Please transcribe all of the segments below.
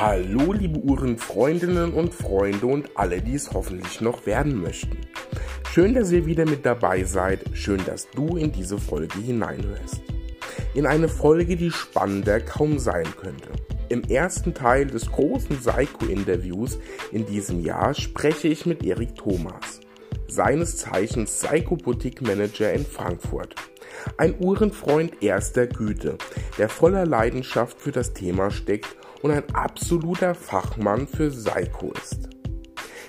Hallo, liebe Uhrenfreundinnen und Freunde und alle, die es hoffentlich noch werden möchten. Schön, dass ihr wieder mit dabei seid. Schön, dass du in diese Folge hineinhörst. In eine Folge, die spannender kaum sein könnte. Im ersten Teil des großen Seiko-Interviews in diesem Jahr spreche ich mit Erik Thomas, seines Zeichens Seiko-Boutique-Manager in Frankfurt. Ein Uhrenfreund erster Güte, der voller Leidenschaft für das Thema steckt und ein absoluter Fachmann für Seiko ist.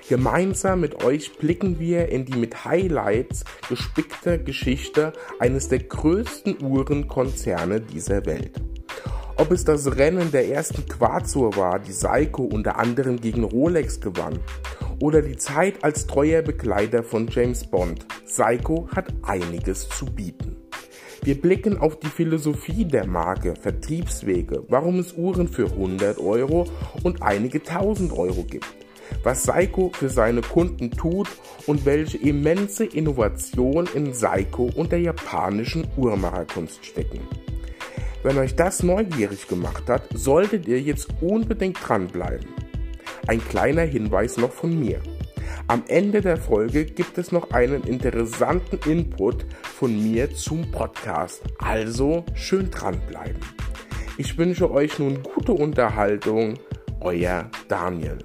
Gemeinsam mit euch blicken wir in die mit Highlights gespickte Geschichte eines der größten Uhrenkonzerne dieser Welt. Ob es das Rennen der ersten Quarzuhr war, die Seiko unter anderem gegen Rolex gewann, oder die Zeit als treuer Begleiter von James Bond, Seiko hat einiges zu bieten. Wir blicken auf die Philosophie der Marke, Vertriebswege, warum es Uhren für 100 Euro und einige 1000 Euro gibt, was Seiko für seine Kunden tut und welche immense Innovation in Seiko und der japanischen Uhrmacherkunst stecken. Wenn euch das neugierig gemacht hat, solltet ihr jetzt unbedingt dranbleiben. Ein kleiner Hinweis noch von mir. Am Ende der Folge gibt es noch einen interessanten Input von mir zum Podcast. Also schön dranbleiben. Ich wünsche euch nun gute Unterhaltung. Euer Daniel.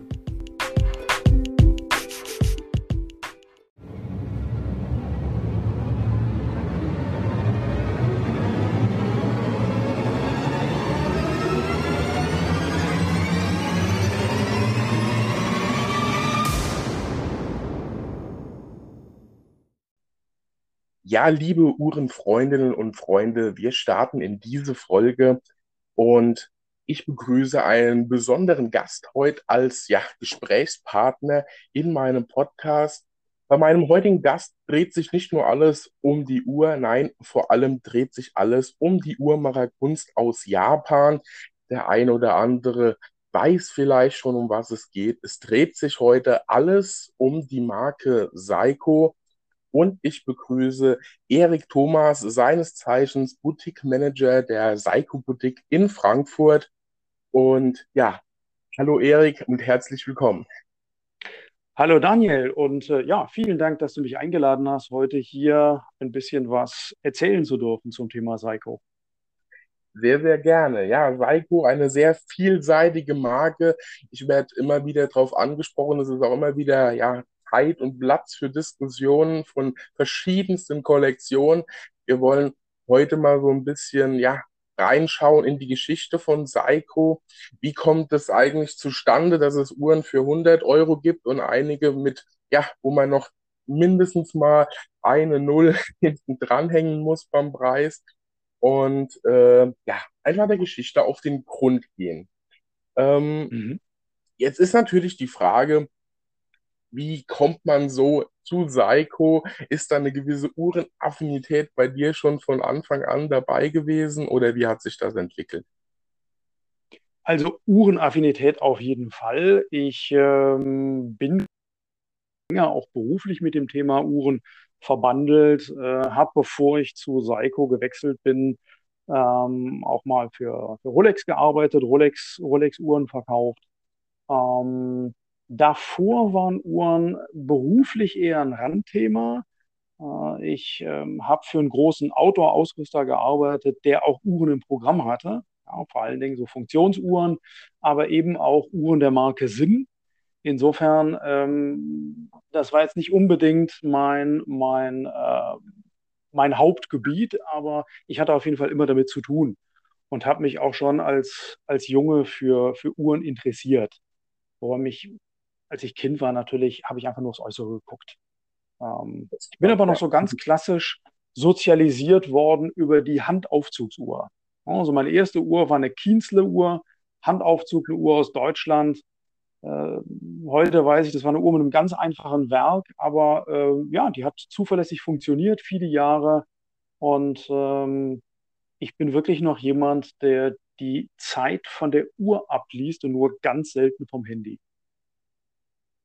Ja, liebe Uhrenfreundinnen und Freunde, wir starten in diese Folge und ich begrüße einen besonderen Gast heute als ja, Gesprächspartner in meinem Podcast. Bei meinem heutigen Gast dreht sich nicht nur alles um die Uhr, nein, vor allem dreht sich alles um die Uhrmacherkunst aus Japan. Der eine oder andere weiß vielleicht schon, um was es geht. Es dreht sich heute alles um die Marke Seiko und ich begrüße Erik Thomas, seines Zeichens Boutique Manager der Seiko Boutique in Frankfurt. Und ja, hallo Erik und herzlich willkommen. Hallo Daniel und äh, ja, vielen Dank, dass du mich eingeladen hast, heute hier ein bisschen was erzählen zu dürfen zum Thema Seiko. Sehr, sehr gerne. Ja, Seiko, eine sehr vielseitige Marke. Ich werde immer wieder darauf angesprochen. Es ist auch immer wieder ja, Zeit und Platz für Diskussionen von verschiedensten Kollektionen. Wir wollen heute mal so ein bisschen, ja, reinschauen in die Geschichte von Seiko. Wie kommt es eigentlich zustande, dass es Uhren für 100 Euro gibt und einige mit, ja, wo man noch mindestens mal eine Null hinten dranhängen muss beim Preis. Und äh, ja, einfach der Geschichte auf den Grund gehen. Ähm, mhm. Jetzt ist natürlich die Frage, wie kommt man so zu Seiko? Ist da eine gewisse Uhrenaffinität bei dir schon von Anfang an dabei gewesen oder wie hat sich das entwickelt? Also Uhrenaffinität auf jeden Fall. Ich ähm, bin länger auch beruflich mit dem Thema Uhren verbandelt, äh, habe, bevor ich zu Seiko gewechselt bin, ähm, auch mal für, für Rolex gearbeitet, Rolex, Rolex-Uhren verkauft. Ähm, Davor waren Uhren beruflich eher ein Randthema. Äh, ich ähm, habe für einen großen Outdoor-Ausrüster gearbeitet, der auch Uhren im Programm hatte. Ja, vor allen Dingen so Funktionsuhren, aber eben auch Uhren der Marke Sinn. Insofern, ähm, das war jetzt nicht unbedingt mein, mein, äh, mein Hauptgebiet, aber ich hatte auf jeden Fall immer damit zu tun und habe mich auch schon als, als Junge für, für Uhren interessiert. Wobei mich als ich Kind war, natürlich, habe ich einfach nur aufs Äußere geguckt. Ähm, ich bin aber noch so ganz klassisch sozialisiert worden über die Handaufzugsuhr. Also meine erste Uhr war eine Kienzle-Uhr, Handaufzug, eine Uhr aus Deutschland. Äh, heute weiß ich, das war eine Uhr mit einem ganz einfachen Werk, aber äh, ja, die hat zuverlässig funktioniert, viele Jahre. Und ähm, ich bin wirklich noch jemand, der die Zeit von der Uhr abliest und nur ganz selten vom Handy.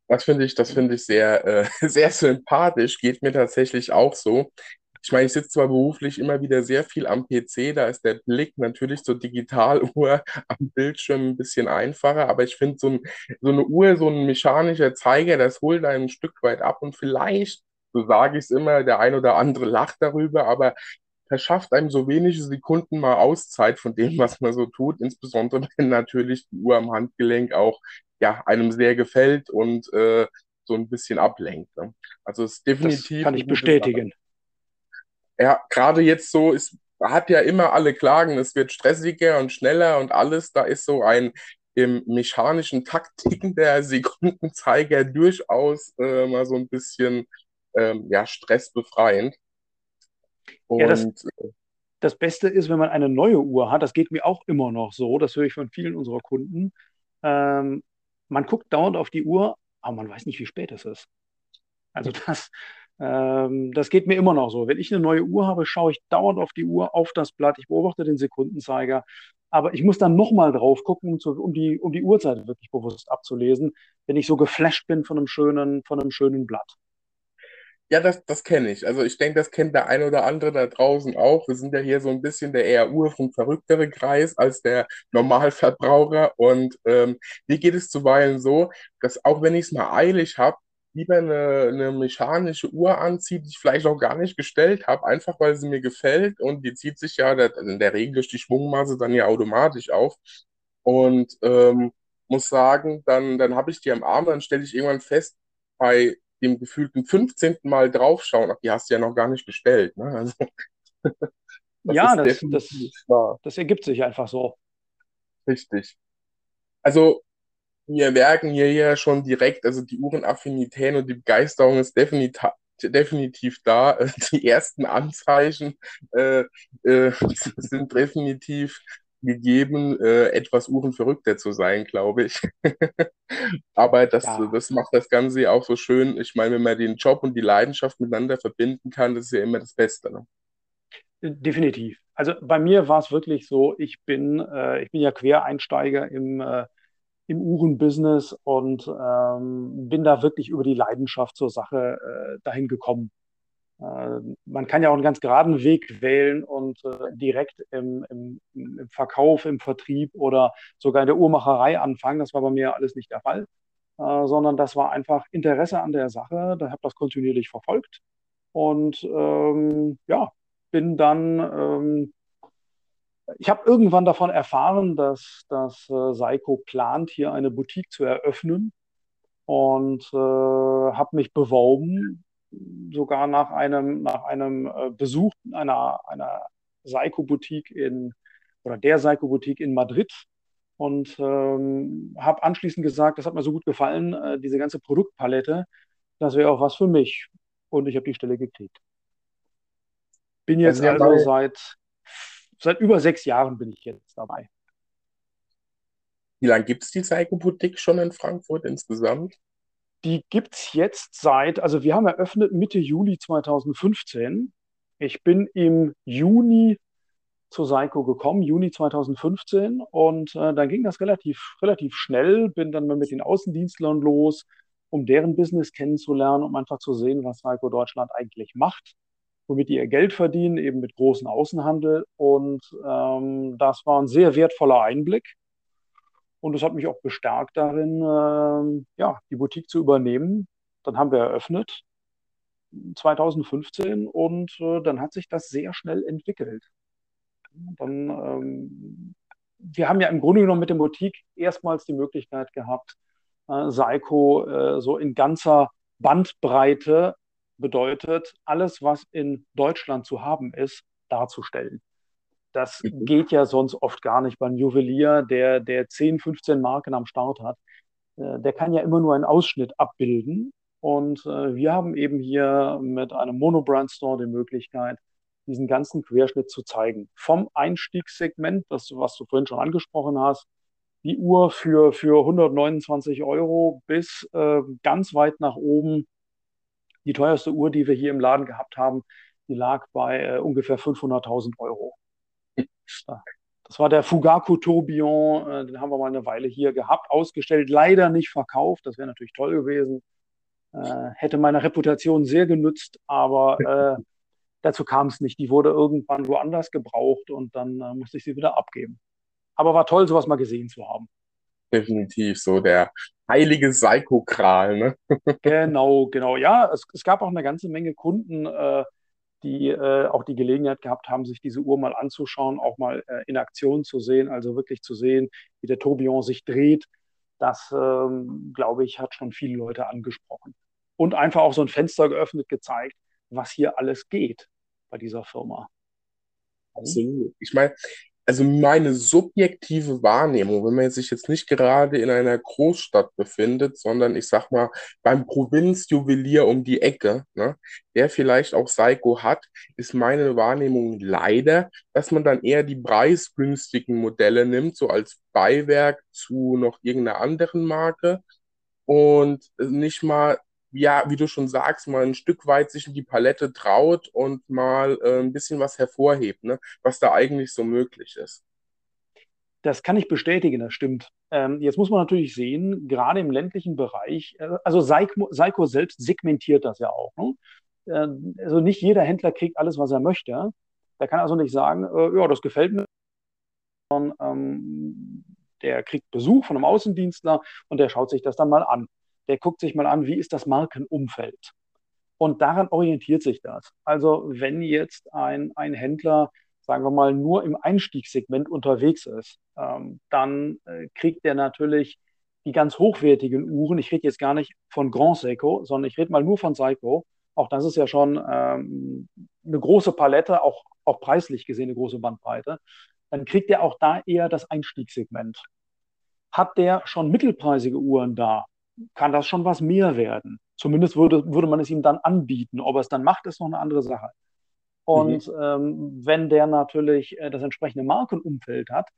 Das finde ich, das finde ich sehr, äh, sehr sympathisch. Geht mir tatsächlich auch so. ich meine, ich sitze zwar beruflich immer wieder sehr viel am PC, da ist der Blick natürlich zur Digitaluhr am Bildschirm ein bisschen einfacher, aber ich finde so, ein, so eine Uhr, so ein mechanischer Zeiger, das holt einen ein Stück weit ab und vielleicht, so sage ich es immer, der ein oder andere lacht darüber, aber verschafft einem so wenige Sekunden mal Auszeit von dem, was man so tut, insbesondere wenn natürlich die Uhr am Handgelenk auch ja, einem sehr gefällt und äh, so ein bisschen ablenkt. Ne? Also es ist definitiv. Das kann ich bestätigen. Ja, gerade jetzt so ist, hat ja immer alle Klagen, es wird stressiger und schneller und alles. Da ist so ein im mechanischen Taktiken der Sekundenzeiger durchaus äh, mal so ein bisschen ähm, ja, stressbefreiend. Und, ja, das, äh, das Beste ist, wenn man eine neue Uhr hat, das geht mir auch immer noch so, das höre ich von vielen unserer Kunden. Ähm, man guckt dauernd auf die Uhr, aber man weiß nicht, wie spät es ist. Also das, ähm, das geht mir immer noch so. Wenn ich eine neue Uhr habe, schaue ich dauernd auf die Uhr, auf das Blatt, ich beobachte den Sekundenzeiger, aber ich muss dann nochmal drauf gucken, um, um, die, um die Uhrzeit wirklich bewusst abzulesen, wenn ich so geflasht bin von einem schönen, von einem schönen Blatt. Ja, das, das kenne ich. Also ich denke, das kennt der ein oder andere da draußen auch. Wir sind ja hier so ein bisschen der eher urfunk verrücktere Kreis als der Normalverbraucher. Und ähm, mir geht es zuweilen so, dass auch wenn ich es mal eilig habe, lieber eine, eine mechanische Uhr anziehe, die ich vielleicht auch gar nicht gestellt habe, einfach weil sie mir gefällt und die zieht sich ja in der Regel durch die Schwungmasse dann ja automatisch auf. Und ähm, muss sagen, dann, dann habe ich die am Arm, dann stelle ich irgendwann fest, bei dem gefühlten 15. Mal draufschauen, ach, die hast du ja noch gar nicht gestellt. Ne? Also, das ja, das, das, das ergibt sich einfach so. Richtig. Also wir merken hier ja schon direkt, also die Uhrenaffinität und die Begeisterung ist definitiv, definitiv da. Die ersten Anzeichen äh, äh, sind definitiv gegeben, äh, etwas uhrenverrückter zu sein, glaube ich. Aber das, ja. das macht das Ganze auch so schön. Ich meine, wenn man den Job und die Leidenschaft miteinander verbinden kann, das ist ja immer das Beste. Ne? Definitiv. Also bei mir war es wirklich so, ich bin, äh, ich bin ja Quereinsteiger im, äh, im Uhrenbusiness und ähm, bin da wirklich über die Leidenschaft zur Sache äh, dahin gekommen. Äh, man kann ja auch einen ganz geraden Weg wählen und äh, direkt im, im, im, Verkauf, im Vertrieb oder sogar in der Uhrmacherei anfangen. Das war bei mir alles nicht der Fall, äh, sondern das war einfach Interesse an der Sache. Da habe das kontinuierlich verfolgt und ähm, ja, bin dann, ähm, ich habe irgendwann davon erfahren, dass, dass äh, Seiko plant, hier eine Boutique zu eröffnen und äh, habe mich beworben sogar nach einem, nach einem äh, Besuch einer, einer Seiko-Boutique in oder der Seiko-Boutique in Madrid und ähm, habe anschließend gesagt, das hat mir so gut gefallen, äh, diese ganze Produktpalette, das wäre auch was für mich. Und ich habe die Stelle gekriegt. Bin jetzt also, also seit, seit über sechs Jahren bin ich jetzt dabei. Wie lange gibt es die Seiko-Boutique schon in Frankfurt insgesamt? Die gibt es jetzt seit, also wir haben eröffnet Mitte Juli 2015. Ich bin im Juni zu Seiko gekommen, Juni 2015. Und äh, dann ging das relativ, relativ schnell. Bin dann mal mit den Außendienstlern los, um deren Business kennenzulernen, um einfach zu sehen, was Seiko Deutschland eigentlich macht, womit die ihr Geld verdienen, eben mit großen Außenhandel. Und ähm, das war ein sehr wertvoller Einblick. Und das hat mich auch bestärkt darin, äh, ja, die Boutique zu übernehmen. Dann haben wir eröffnet 2015 und äh, dann hat sich das sehr schnell entwickelt. Dann, ähm, wir haben ja im Grunde genommen mit der Boutique erstmals die Möglichkeit gehabt, äh, Seiko äh, so in ganzer Bandbreite bedeutet, alles, was in Deutschland zu haben ist, darzustellen. Das mhm. geht ja sonst oft gar nicht beim Juwelier, der, der 10, 15 Marken am Start hat. Äh, der kann ja immer nur einen Ausschnitt abbilden. Und äh, wir haben eben hier mit einem Monobrand Store die Möglichkeit, diesen ganzen Querschnitt zu zeigen. Vom Einstiegssegment, das, was du vorhin schon angesprochen hast, die Uhr für, für 129 Euro bis äh, ganz weit nach oben. Die teuerste Uhr, die wir hier im Laden gehabt haben, die lag bei äh, ungefähr 500.000 Euro. Das war der Fugaku Tourbillon, äh, den haben wir mal eine Weile hier gehabt, ausgestellt, leider nicht verkauft. Das wäre natürlich toll gewesen. Äh, hätte meiner Reputation sehr genützt, aber äh, dazu kam es nicht. Die wurde irgendwann woanders gebraucht und dann äh, musste ich sie wieder abgeben. Aber war toll, sowas mal gesehen zu haben. Definitiv, so der heilige Psychokral, ne? Genau, genau. Ja, es, es gab auch eine ganze Menge Kunden, äh, die äh, auch die Gelegenheit gehabt haben, sich diese Uhr mal anzuschauen, auch mal äh, in Aktion zu sehen, also wirklich zu sehen, wie der Tourbillon sich dreht. Das, ähm, glaube ich, hat schon viele Leute angesprochen. Und einfach auch so ein Fenster geöffnet, gezeigt, was hier alles geht bei dieser Firma. Absolut. Ich meine, also meine subjektive Wahrnehmung, wenn man sich jetzt nicht gerade in einer Großstadt befindet, sondern ich sag mal beim Provinzjuwelier um die Ecke, ne, der vielleicht auch Seiko hat, ist meine Wahrnehmung leider, dass man dann eher die preisgünstigen Modelle nimmt, so als Beiwerk zu noch irgendeiner anderen Marke und nicht mal ja, wie du schon sagst, mal ein Stück weit sich in die Palette traut und mal äh, ein bisschen was hervorhebt, ne? was da eigentlich so möglich ist. Das kann ich bestätigen, das stimmt. Ähm, jetzt muss man natürlich sehen, gerade im ländlichen Bereich, äh, also Seiko, selbst segmentiert das ja auch. Ne? Äh, also nicht jeder Händler kriegt alles, was er möchte. Der kann also nicht sagen, äh, ja, das gefällt mir, sondern ähm, der kriegt Besuch von einem Außendienstler und der schaut sich das dann mal an der guckt sich mal an, wie ist das Markenumfeld. Und daran orientiert sich das. Also wenn jetzt ein, ein Händler, sagen wir mal, nur im Einstiegssegment unterwegs ist, ähm, dann äh, kriegt der natürlich die ganz hochwertigen Uhren. Ich rede jetzt gar nicht von Grand Seiko, sondern ich rede mal nur von Seiko. Auch das ist ja schon ähm, eine große Palette, auch, auch preislich gesehen eine große Bandbreite. Dann kriegt er auch da eher das Einstiegssegment. Hat der schon mittelpreisige Uhren da, kann das schon was mehr werden. Zumindest würde, würde man es ihm dann anbieten. Ob er es dann macht, ist noch eine andere Sache. Und mhm. ähm, wenn der natürlich äh, das entsprechende Markenumfeld hat,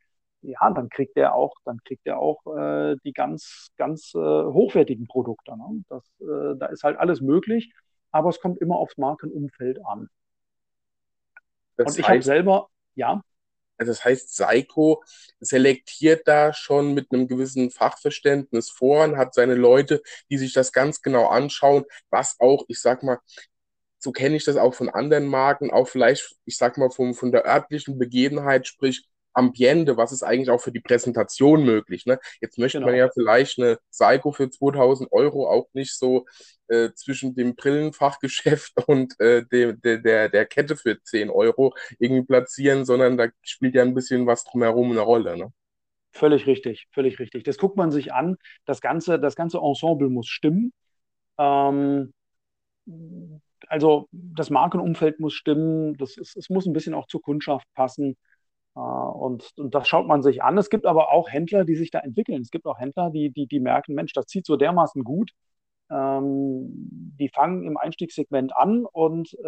ja, dann kriegt er auch, dann kriegt er auch äh, die ganz, ganz äh, hochwertigen Produkte. Ne? Das, äh, da ist halt alles möglich, aber es kommt immer aufs Markenumfeld an. Das Und ich habe selber, ja. Also das heißt, Seiko selektiert da schon mit einem gewissen Fachverständnis vor und hat seine Leute, die sich das ganz genau anschauen, was auch, ich sag mal, so kenne ich das auch von anderen Marken, auch vielleicht, ich sag mal, vom, von der örtlichen Begebenheit, sprich Ambiente, was ist eigentlich auch für die Präsentation möglich. Ne? Jetzt möchte genau. man ja vielleicht eine Seiko für 2000 Euro auch nicht so äh, zwischen dem Brillenfachgeschäft und äh, de, de, der, der Kette für 10 Euro irgendwie platzieren, sondern da spielt ja ein bisschen was drumherum eine Rolle. Ne? Völlig richtig, völlig richtig. Das guckt man sich an. Das ganze, das ganze Ensemble muss stimmen. Ähm, also das Markenumfeld muss stimmen. Das ist, es muss ein bisschen auch zur Kundschaft passen. Äh, und, und das schaut man sich an. Es gibt aber auch Händler, die sich da entwickeln. Es gibt auch Händler, die, die, die merken, Mensch, das zieht so dermaßen gut. Ähm, die fangen im Einstiegssegment an und äh,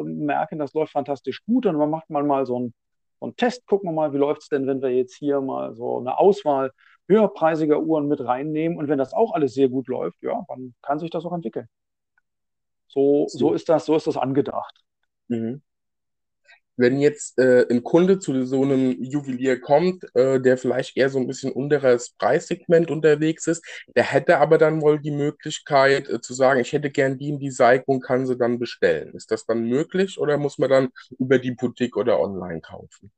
äh, merken, das läuft fantastisch gut. Und man macht mal, mal so einen, so einen Test, gucken wir mal, wie läuft es denn, wenn wir jetzt hier mal so eine Auswahl höherpreisiger Uhren mit reinnehmen. Und wenn das auch alles sehr gut läuft, ja, dann kann sich das auch entwickeln. So, so, ist, das, so ist das angedacht. Mhm wenn jetzt äh, ein Kunde zu so einem Juwelier kommt, äh, der vielleicht eher so ein bisschen unteres Preissegment unterwegs ist, der hätte aber dann wohl die Möglichkeit äh, zu sagen, ich hätte gern die in die Seite und kann sie dann bestellen. Ist das dann möglich oder muss man dann über die Boutique oder online kaufen?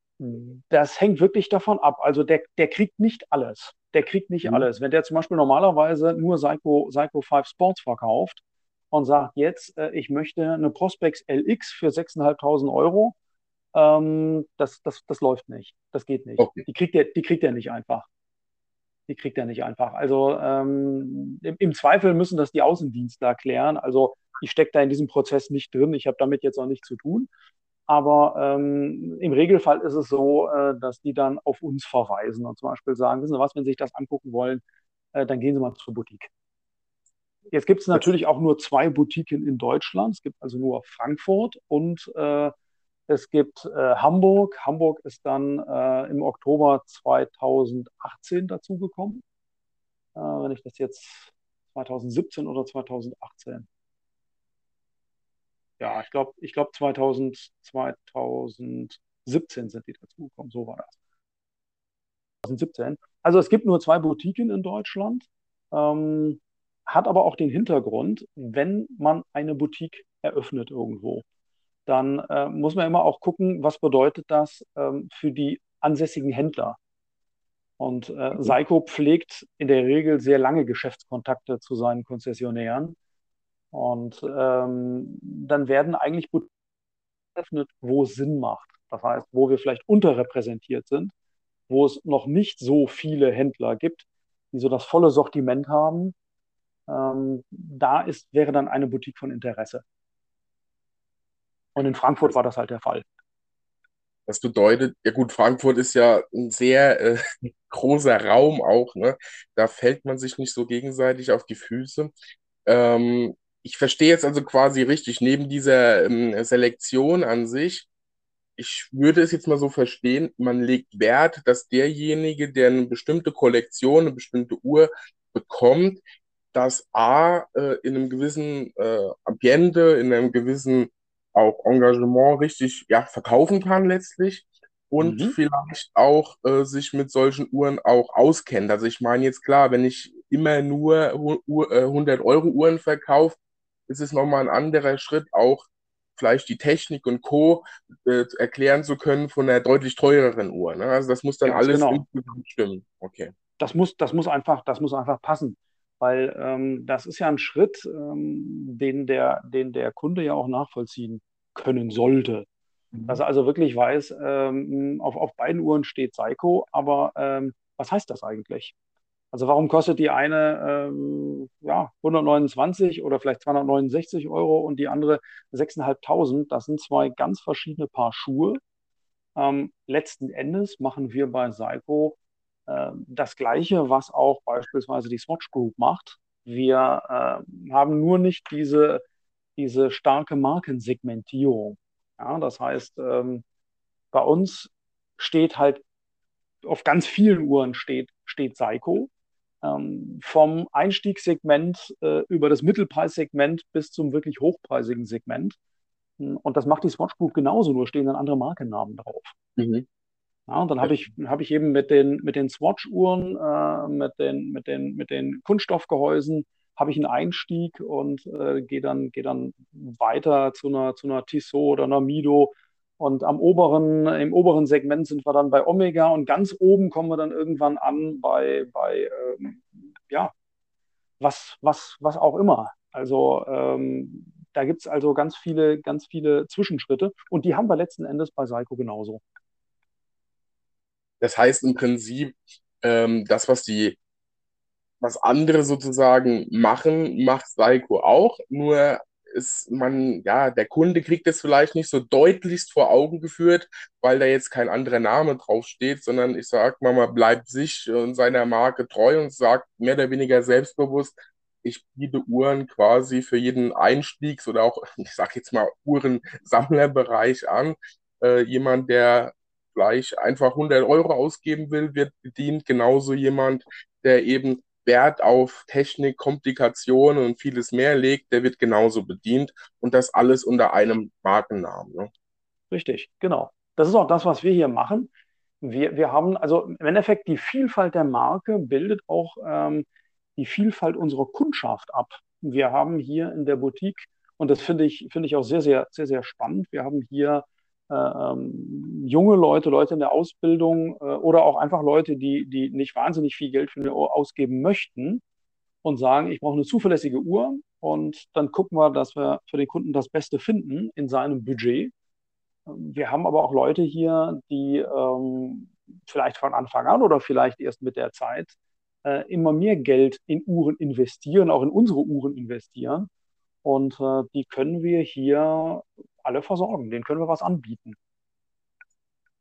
Das hängt wirklich davon ab. Also der, der kriegt nicht alles. Der kriegt nicht mhm. alles. Wenn der zum Beispiel normalerweise nur Psycho, Psycho 5 Sports verkauft und sagt jetzt, äh, ich möchte eine Prospex LX für 6.500 Euro, ähm, das, das, das läuft nicht. Das geht nicht. Okay. Die, kriegt er, die kriegt er nicht einfach. Die kriegt er nicht einfach. Also ähm, im, im, Zweifel müssen das die Außendienstler klären. Also ich stecke da in diesem Prozess nicht drin. Ich habe damit jetzt auch nichts zu tun. Aber ähm, im Regelfall ist es so, äh, dass die dann auf uns verweisen und zum Beispiel sagen, wissen Sie was, wenn Sie sich das angucken wollen, äh, dann gehen Sie mal zur Boutique. Jetzt gibt es natürlich auch nur zwei Boutiquen in Deutschland. Es gibt also nur Frankfurt und äh, es gibt äh, Hamburg. Hamburg ist dann äh, im Oktober 2018 dazugekommen. Äh, wenn ich das jetzt 2017 oder 2018. Ja, ich glaube, ich glaube 2000, 2017 sind die dazugekommen. So war das. 2017. Also es gibt nur zwei Boutiquen in Deutschland. Ähm, hat aber auch den Hintergrund, wenn man eine Boutique eröffnet irgendwo, dann äh, muss man immer auch gucken, was bedeutet das ähm, für die ansässigen Händler. Und äh, mhm. Seiko pflegt in der Regel sehr lange Geschäftskontakte zu seinen Konzessionären. Und ähm, dann werden eigentlich geöffnet, wo es Sinn macht. Das heißt, wo wir vielleicht unterrepräsentiert sind, wo es noch nicht so viele Händler gibt, die so das volle Sortiment haben. Ähm, da ist, wäre dann eine Boutique von Interesse. Und in Frankfurt war das halt der Fall. Das bedeutet, ja gut, Frankfurt ist ja ein sehr äh, großer Raum auch, ne? Da fällt man sich nicht so gegenseitig auf die Füße. Ähm, ich verstehe jetzt also quasi richtig, neben dieser ähm, Selektion an sich, ich würde es jetzt mal so verstehen, man legt Wert, dass derjenige, der eine bestimmte Kollektion, eine bestimmte Uhr bekommt, das A äh, in einem gewissen äh, Ambiente, in einem gewissen auch Engagement richtig ja, verkaufen kann letztlich und mhm. vielleicht auch äh, sich mit solchen Uhren auch auskennt. Also ich meine jetzt klar, wenn ich immer nur 100 Euro Uhren verkaufe, ist es nochmal ein anderer Schritt, auch vielleicht die Technik und Co. Äh, erklären zu können von einer deutlich teureren Uhr. Ne? Also das muss dann Ganz alles genau. stimmen. Okay. Das muss, das muss einfach, das muss einfach passen. Weil ähm, das ist ja ein Schritt, ähm, den, der, den der Kunde ja auch nachvollziehen können sollte. Mhm. Dass er also wirklich weiß, ähm, auf, auf beiden Uhren steht Seiko, aber ähm, was heißt das eigentlich? Also warum kostet die eine ähm, ja, 129 oder vielleicht 269 Euro und die andere 6.500? Das sind zwei ganz verschiedene Paar Schuhe. Ähm, letzten Endes machen wir bei Seiko das Gleiche, was auch beispielsweise die Swatch Group macht. Wir äh, haben nur nicht diese, diese starke Markensegmentierung. Ja, das heißt, ähm, bei uns steht halt auf ganz vielen Uhren steht, steht Seiko ähm, vom Einstiegssegment äh, über das Mittelpreissegment bis zum wirklich hochpreisigen Segment. Hm, und das macht die Swatch Group genauso, nur stehen dann andere Markennamen drauf. Mhm. Ja, und dann habe ich, hab ich eben mit den, mit den Swatch-Uhren, äh, mit, den, mit, den, mit den Kunststoffgehäusen, habe ich einen Einstieg und äh, gehe dann, geh dann weiter zu einer, zu einer Tissot oder einer Mido und am oberen, im oberen Segment sind wir dann bei Omega und ganz oben kommen wir dann irgendwann an bei, bei ähm, ja, was, was, was auch immer. Also ähm, da gibt es also ganz viele, ganz viele Zwischenschritte und die haben wir letzten Endes bei Seiko genauso. Das heißt im Prinzip, ähm, das, was die, was andere sozusagen machen, macht Seiko auch, nur ist man, ja, der Kunde kriegt es vielleicht nicht so deutlichst vor Augen geführt, weil da jetzt kein anderer Name draufsteht, sondern ich sag mal, man bleibt sich und seiner Marke treu und sagt mehr oder weniger selbstbewusst, ich biete Uhren quasi für jeden Einstiegs- oder auch, ich sag jetzt mal, Uhrensammlerbereich an. Äh, jemand, der gleich einfach 100 Euro ausgeben will, wird bedient. Genauso jemand, der eben Wert auf Technik, Komplikationen und vieles mehr legt, der wird genauso bedient und das alles unter einem Markennamen. Ne? Richtig, genau. Das ist auch das, was wir hier machen. Wir, wir haben, also im Endeffekt die Vielfalt der Marke bildet auch ähm, die Vielfalt unserer Kundschaft ab. Wir haben hier in der Boutique, und das finde ich, finde ich auch sehr, sehr, sehr, sehr spannend, wir haben hier ähm, junge Leute, Leute in der Ausbildung äh, oder auch einfach Leute, die, die nicht wahnsinnig viel Geld für eine Uhr ausgeben möchten und sagen, ich brauche eine zuverlässige Uhr und dann gucken wir, dass wir für den Kunden das Beste finden in seinem Budget. Wir haben aber auch Leute hier, die ähm, vielleicht von Anfang an oder vielleicht erst mit der Zeit äh, immer mehr Geld in Uhren investieren, auch in unsere Uhren investieren. Und äh, die können wir hier alle versorgen. Denen können wir was anbieten.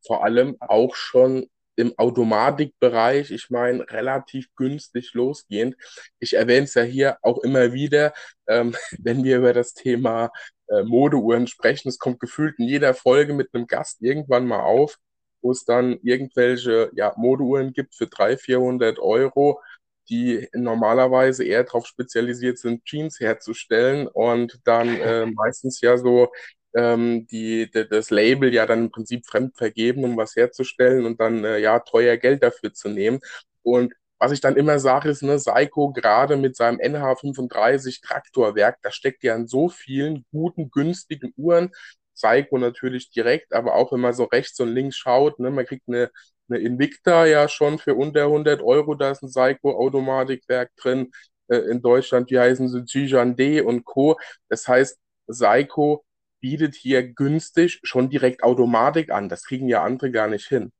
Vor allem auch schon im Automatikbereich, ich meine, relativ günstig losgehend. Ich erwähne es ja hier auch immer wieder, ähm, wenn wir über das Thema äh, Modeuhren sprechen. Es kommt gefühlt in jeder Folge mit einem Gast irgendwann mal auf, wo es dann irgendwelche ja, Modeuhren gibt für 300, 400 Euro, die normalerweise eher darauf spezialisiert sind, Jeans herzustellen und dann äh, meistens ja so ähm, die, die, das Label ja dann im Prinzip fremd vergeben, um was herzustellen und dann äh, ja teuer Geld dafür zu nehmen. Und was ich dann immer sage, ist, ne, Seiko gerade mit seinem NH35 Traktorwerk, da steckt ja an so vielen guten, günstigen Uhren. Seiko natürlich direkt, aber auch wenn man so rechts und links schaut, ne, man kriegt eine, eine Invicta ja schon für unter 100 Euro, da ist ein Seiko-Automatikwerk drin. Äh, in Deutschland, wie heißen sie, Gigande und Co. Das heißt, Seiko bietet hier günstig schon direkt Automatik an. Das kriegen ja andere gar nicht hin.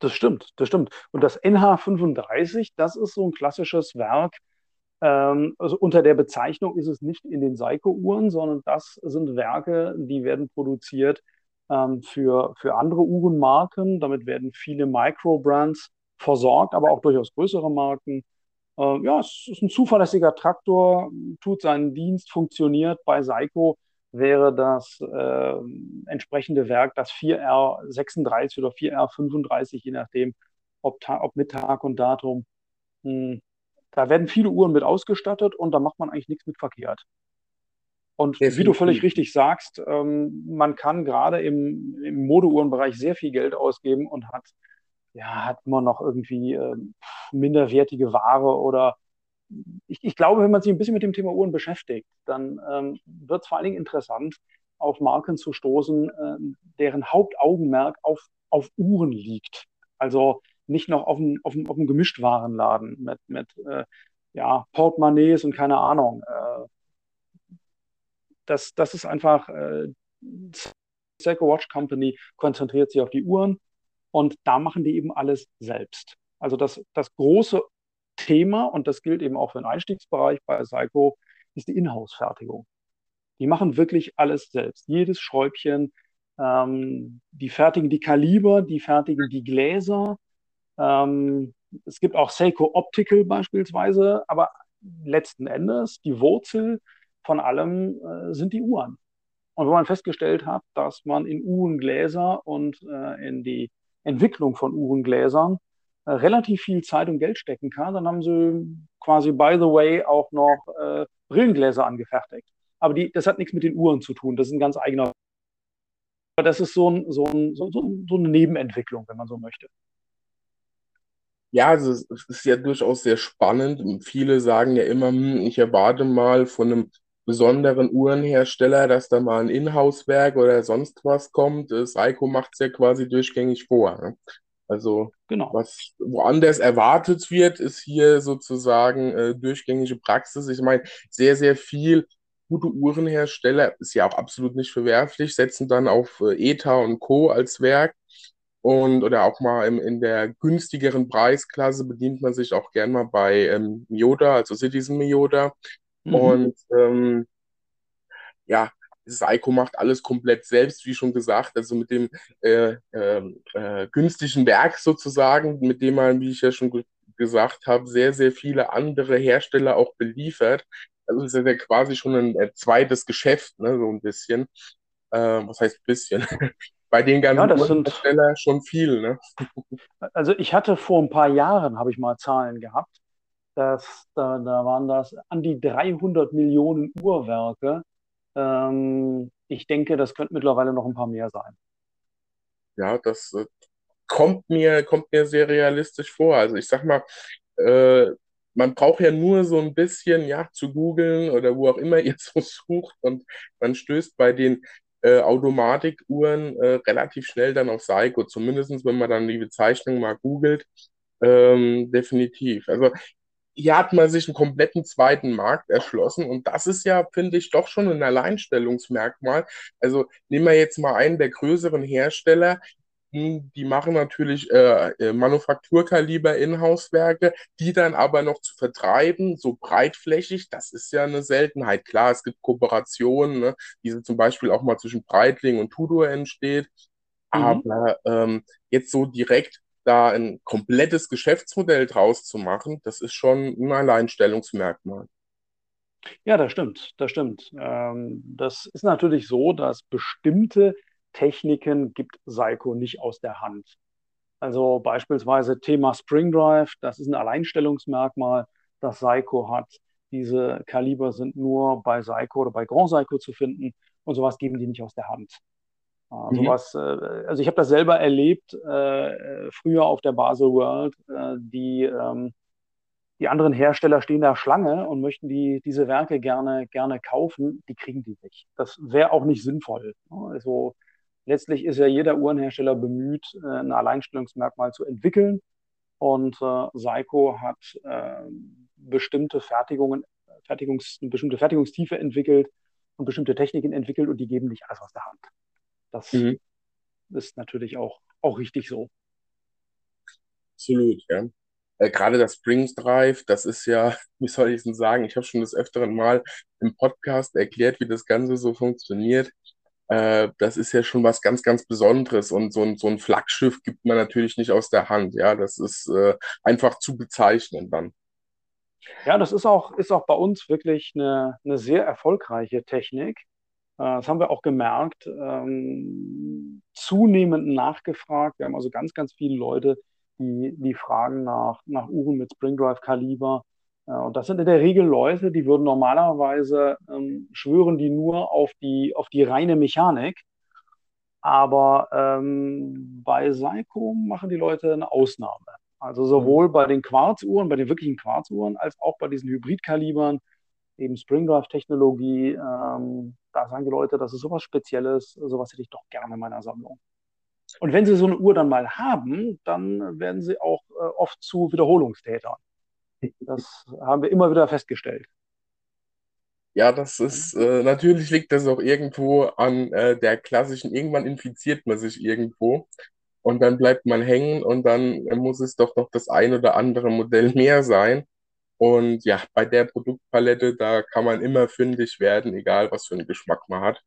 Das stimmt, das stimmt. Und das NH35, das ist so ein klassisches Werk. Ähm, also unter der Bezeichnung ist es nicht in den Seiko-Uhren, sondern das sind Werke, die werden produziert ähm, für, für andere Uhrenmarken. Damit werden viele Micro-Brands versorgt, aber auch durchaus größere Marken. Äh, ja, es ist ein zuverlässiger Traktor, tut seinen Dienst, funktioniert. Bei Seiko wäre das äh, entsprechende Werk das 4R36 oder 4R35, je nachdem, ob, ob mit Tag und Datum. Hm, da werden viele Uhren mit ausgestattet und da macht man eigentlich nichts mit verkehrt. Und Definitiv. wie du völlig richtig sagst, ähm, man kann gerade im, im Modeuhrenbereich sehr viel Geld ausgeben und hat, ja, hat immer noch irgendwie äh, minderwertige Ware oder ich, ich, glaube, wenn man sich ein bisschen mit dem Thema Uhren beschäftigt, dann ähm, wird es vor allen Dingen interessant, auf Marken zu stoßen, äh, deren Hauptaugenmerk auf, auf Uhren liegt. Also nicht noch auf einem auf auf Gemischtwarenladen mit, mit äh, ja, Portemonnaies und keine Ahnung. Äh, das, das ist einfach, äh, Seiko Watch Company konzentriert sich auf die Uhren und da machen die eben alles selbst. Also das, das große Thema, und das gilt eben auch für den Einstiegsbereich bei Seiko, ist die Inhouse-Fertigung. Die machen wirklich alles selbst. Jedes Schräubchen, ähm, die fertigen die Kaliber, die fertigen die Gläser. Ähm, es gibt auch Seiko Optical beispielsweise, aber letzten Endes die Wurzel von allem äh, sind die Uhren. Und wenn man festgestellt hat, dass man in Uhrengläser und äh, in die Entwicklung von Uhrengläsern relativ viel Zeit und Geld stecken kann, dann haben sie quasi by the way auch noch äh, Brillengläser angefertigt. Aber die, das hat nichts mit den Uhren zu tun. Das ist ein ganz eigener. Aber das ist so, ein, so, ein, so, so eine Nebenentwicklung, wenn man so möchte. Ja, also es ist ja durchaus sehr spannend. Viele sagen ja immer, hm, ich erwarte mal von einem besonderen Uhrenhersteller, dass da mal ein Inhouse-Werk oder sonst was kommt. Seiko macht es ja quasi durchgängig vor. Ne? Also genau. was woanders erwartet wird, ist hier sozusagen äh, durchgängige Praxis. Ich meine, sehr, sehr viel gute Uhrenhersteller, ist ja auch absolut nicht verwerflich, setzen dann auf äh, ETA und Co. als Werk. Und oder auch mal im, in der günstigeren Preisklasse bedient man sich auch gern mal bei ähm, Miyota, also Citizen Miyota. Mhm. Und ähm, ja, Seiko macht alles komplett selbst, wie schon gesagt, also mit dem äh, äh, äh, günstigen Werk sozusagen, mit dem man, wie ich ja schon gesagt habe, sehr, sehr viele andere Hersteller auch beliefert. Also ist ja quasi schon ein, ein zweites Geschäft, ne, so ein bisschen. Äh, was heißt bisschen? Bei den ganzen ja, Herstellern schon viel. Ne? Also ich hatte vor ein paar Jahren, habe ich mal Zahlen gehabt, dass, da, da waren das an die 300 Millionen Uhrwerke, ähm, ich denke, das könnte mittlerweile noch ein paar mehr sein. Ja, das äh, kommt mir, kommt mir sehr realistisch vor. Also ich sag mal, äh, man braucht ja nur so ein bisschen, ja, zu googeln oder wo auch immer ihr so sucht und man stößt bei den äh, Automatikuhren äh, relativ schnell dann auf Seiko, zumindest wenn man dann die Bezeichnung mal googelt. Ähm, definitiv. Also hier hat man sich einen kompletten zweiten Markt erschlossen und das ist ja, finde ich, doch schon ein Alleinstellungsmerkmal. Also nehmen wir jetzt mal einen der größeren Hersteller, hm, die machen natürlich äh, äh, Manufakturkaliber Inhouse-Werke, die dann aber noch zu vertreiben, so breitflächig, das ist ja eine Seltenheit. Klar, es gibt Kooperationen, ne, die zum Beispiel auch mal zwischen Breitling und Tudor entsteht, mhm. aber ähm, jetzt so direkt da ein komplettes Geschäftsmodell draus zu machen, das ist schon ein Alleinstellungsmerkmal. Ja, das stimmt, das stimmt. Ähm, das ist natürlich so, dass bestimmte Techniken gibt Seiko nicht aus der Hand. Also beispielsweise Thema Spring Drive, das ist ein Alleinstellungsmerkmal, das Seiko hat. Diese Kaliber sind nur bei Seiko oder bei Grand Seiko zu finden und sowas geben die nicht aus der Hand. Also, mhm. was, äh, also ich habe das selber erlebt, äh, früher auf der Basel World, äh, die, ähm, die anderen Hersteller stehen da Schlange und möchten die, diese Werke gerne, gerne kaufen, die kriegen die nicht. Das wäre auch nicht sinnvoll. Also letztlich ist ja jeder Uhrenhersteller bemüht, äh, ein Alleinstellungsmerkmal zu entwickeln. Und äh, Seiko hat äh, bestimmte Fertigungen, Fertigungs, bestimmte Fertigungstiefe entwickelt und bestimmte Techniken entwickelt und die geben nicht alles aus der Hand. Das mhm. ist natürlich auch, auch richtig so. Absolut, ja. Äh, Gerade das Springs Drive, das ist ja, wie soll ich es denn sagen, ich habe schon des Öfteren mal im Podcast erklärt, wie das Ganze so funktioniert. Äh, das ist ja schon was ganz, ganz Besonderes und so ein, so ein Flaggschiff gibt man natürlich nicht aus der Hand. Ja, das ist äh, einfach zu bezeichnen dann. Ja, das ist auch, ist auch bei uns wirklich eine, eine sehr erfolgreiche Technik. Äh, das haben wir auch gemerkt. Ähm, zunehmend nachgefragt. Wir haben also ganz, ganz viele Leute, die, die fragen nach, nach Uhren mit Spring Drive Kaliber. Äh, und das sind in der Regel Leute, die würden normalerweise ähm, schwören die nur auf die, auf die reine Mechanik. Aber ähm, bei Seiko machen die Leute eine Ausnahme. Also sowohl mhm. bei den Quarzuhren, bei den wirklichen Quarzuhren, als auch bei diesen Hybridkalibern, eben Spring Drive Technologie, ähm, da sagen die Leute, das ist sowas Spezielles, sowas hätte ich doch gerne in meiner Sammlung. Und wenn sie so eine Uhr dann mal haben, dann werden sie auch äh, oft zu Wiederholungstätern. Das haben wir immer wieder festgestellt. Ja, das ist, äh, natürlich liegt das auch irgendwo an äh, der klassischen, irgendwann infiziert man sich irgendwo und dann bleibt man hängen und dann muss es doch noch das ein oder andere Modell mehr sein. Und ja, bei der Produktpalette, da kann man immer fündig werden, egal was für einen Geschmack man hat.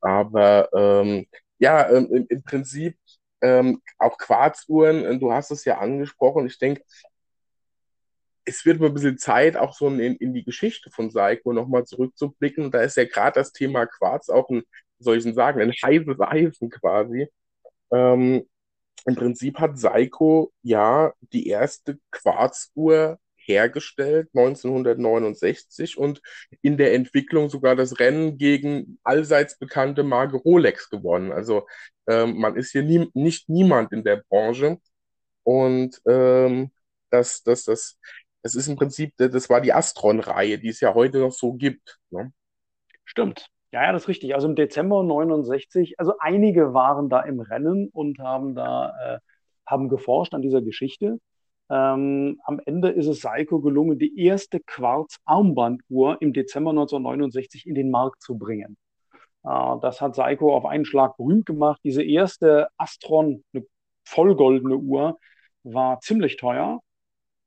Aber ähm, ja, ähm, im, Prinzip ähm, auch Quarzuhren, äh, du hast es ja angesprochen. Ich denke, es wird mal ein bisschen Zeit, auch so in, in die Geschichte von Seiko nochmal zurückzublicken. Da ist ja gerade das Thema Quarz auch ein, soll ich denn sagen, ein heißes Eisen quasi. Ähm, Im Prinzip hat Seiko ja die erste Quarzuhr hergestellt, 1969, und in der Entwicklung sogar das Rennen gegen allseits bekannte Marke Rolex gewonnen. Also ähm, man ist hier nie, nicht niemand in der Branche. Und ähm, das, das, das, das ist im Prinzip, das war die Astron-Reihe, die es ja heute noch so gibt. Ne? Stimmt. Ja, ja, das ist richtig. Also im Dezember 69, also einige waren da im Rennen und haben da äh, haben geforscht an dieser Geschichte. Ähm, am Ende ist es Seiko gelungen, die erste Quarz-Armbanduhr im Dezember 1969 in den Markt zu bringen. Äh, das hat Seiko auf einen Schlag berühmt gemacht. Diese erste Astron, eine vollgoldene Uhr, war ziemlich teuer.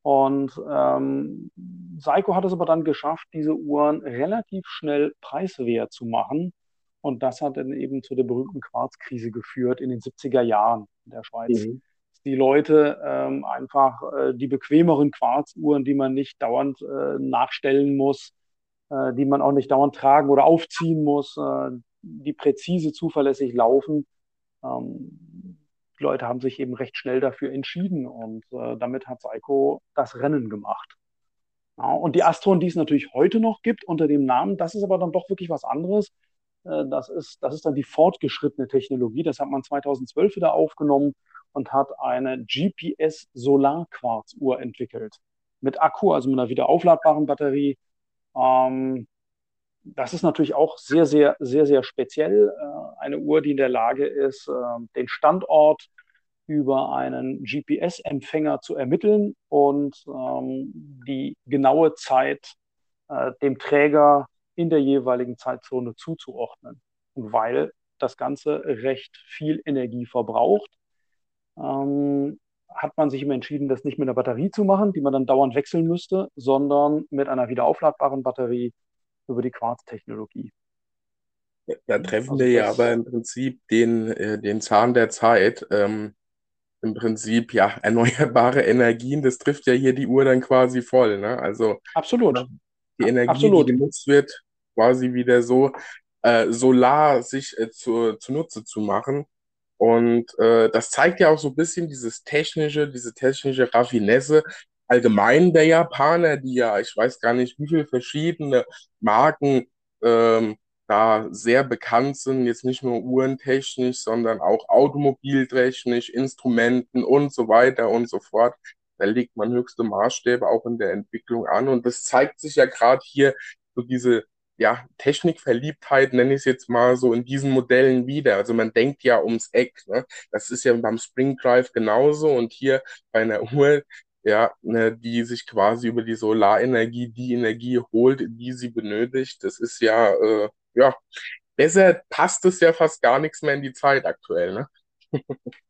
Und ähm, Seiko hat es aber dann geschafft, diese Uhren relativ schnell preiswert zu machen. Und das hat dann eben zu der berühmten Quarzkrise geführt in den 70er Jahren in der Schweiz. Mhm die Leute ähm, einfach äh, die bequemeren Quarzuhren, die man nicht dauernd äh, nachstellen muss, äh, die man auch nicht dauernd tragen oder aufziehen muss, äh, die präzise, zuverlässig laufen. Ähm, die Leute haben sich eben recht schnell dafür entschieden und äh, damit hat Seiko das Rennen gemacht. Ja, und die Astron, die es natürlich heute noch gibt unter dem Namen, das ist aber dann doch wirklich was anderes. Äh, das ist, das ist dann die fortgeschrittene Technologie. Das hat man 2012 wieder aufgenommen und hat eine GPS-Solarquarzuhr entwickelt. Mit Akku, also mit einer wieder aufladbaren Batterie. Ähm, das ist natürlich auch sehr, sehr, sehr, sehr speziell. Äh, eine Uhr, die in der Lage ist, äh, den Standort über einen GPS-Empfänger zu ermitteln und ähm, die genaue Zeit dem Träger in der jeweiligen Zeitzone zuzuordnen. Und weil das Ganze recht viel Energie verbraucht, ähm, hat man sich immer entschieden, das nicht mit einer Batterie zu machen, die man dann dauernd wechseln müsste, sondern mit einer wiederaufladbaren Batterie über die Quarz-Technologie. Ja, da treffen also wir ja aber im Prinzip den, äh, den Zahn der Zeit. Ähm, Im Prinzip, ja, erneuerbare Energien, das trifft ja hier die Uhr dann quasi voll. Ne? Also absolut. Die Energie, absolut. die genutzt wird, quasi wieder so äh, solar sich äh, zu, zunutze zu machen. Und äh, das zeigt ja auch so ein bisschen dieses technische, diese technische Raffinesse allgemein der Japaner, die ja, ich weiß gar nicht, wie viele verschiedene Marken ähm, da sehr bekannt sind, jetzt nicht nur uhrentechnisch, sondern auch automobiltechnisch, Instrumenten und so weiter und so fort. Da legt man höchste Maßstäbe auch in der Entwicklung an. Und das zeigt sich ja gerade hier so diese ja, Technikverliebtheit, nenne ich es jetzt mal so, in diesen Modellen wieder. Also man denkt ja ums Eck. Ne? Das ist ja beim Spring Drive genauso und hier bei einer Uhr, ja, ne, die sich quasi über die Solarenergie die Energie holt, die sie benötigt. Das ist ja, äh, ja, besser passt es ja fast gar nichts mehr in die Zeit aktuell. Ne?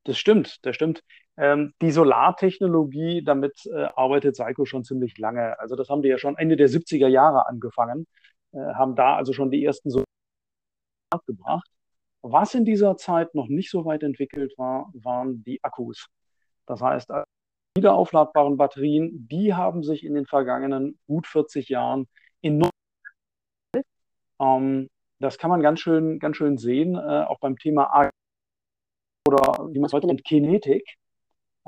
Das stimmt, das stimmt. Ähm, die Solartechnologie, damit äh, arbeitet Seiko schon ziemlich lange. Also das haben die ja schon Ende der 70er Jahre angefangen. Äh, haben da also schon die ersten so gebracht. Was in dieser Zeit noch nicht so weit entwickelt war, waren die Akkus. Das heißt, äh, wiederaufladbaren Batterien, die haben sich in den vergangenen gut 40 Jahren enorm ähm, das kann man ganz schön, ganz schön sehen, äh, auch beim Thema A oder wie man es heute nennt, Kinetik.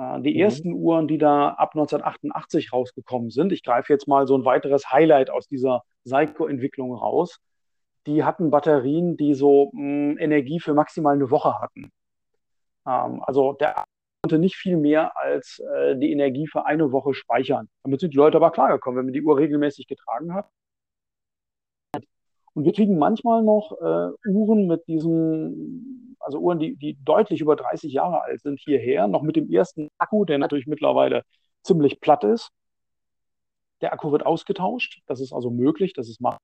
Äh, die mhm. ersten Uhren, die da ab 1988 rausgekommen sind, ich greife jetzt mal so ein weiteres Highlight aus dieser Seiko-Entwicklung raus. Die hatten Batterien, die so mh, hm, Energie für maximal eine Woche hatten. Ähm, also der konnte nicht viel mehr als äh, die Energie für eine Woche speichern. Damit sind die Leute aber klargekommen, wenn man die Uhr regelmäßig getragen hat. Und wir kriegen manchmal noch äh, Uhren mit diesen, also Uhren, die, die deutlich über 30 Jahre alt sind, hierher, noch mit dem ersten Akku, der natürlich mittlerweile ziemlich platt ist. Der Akku wird ausgetauscht, das ist also möglich, das ist machbar.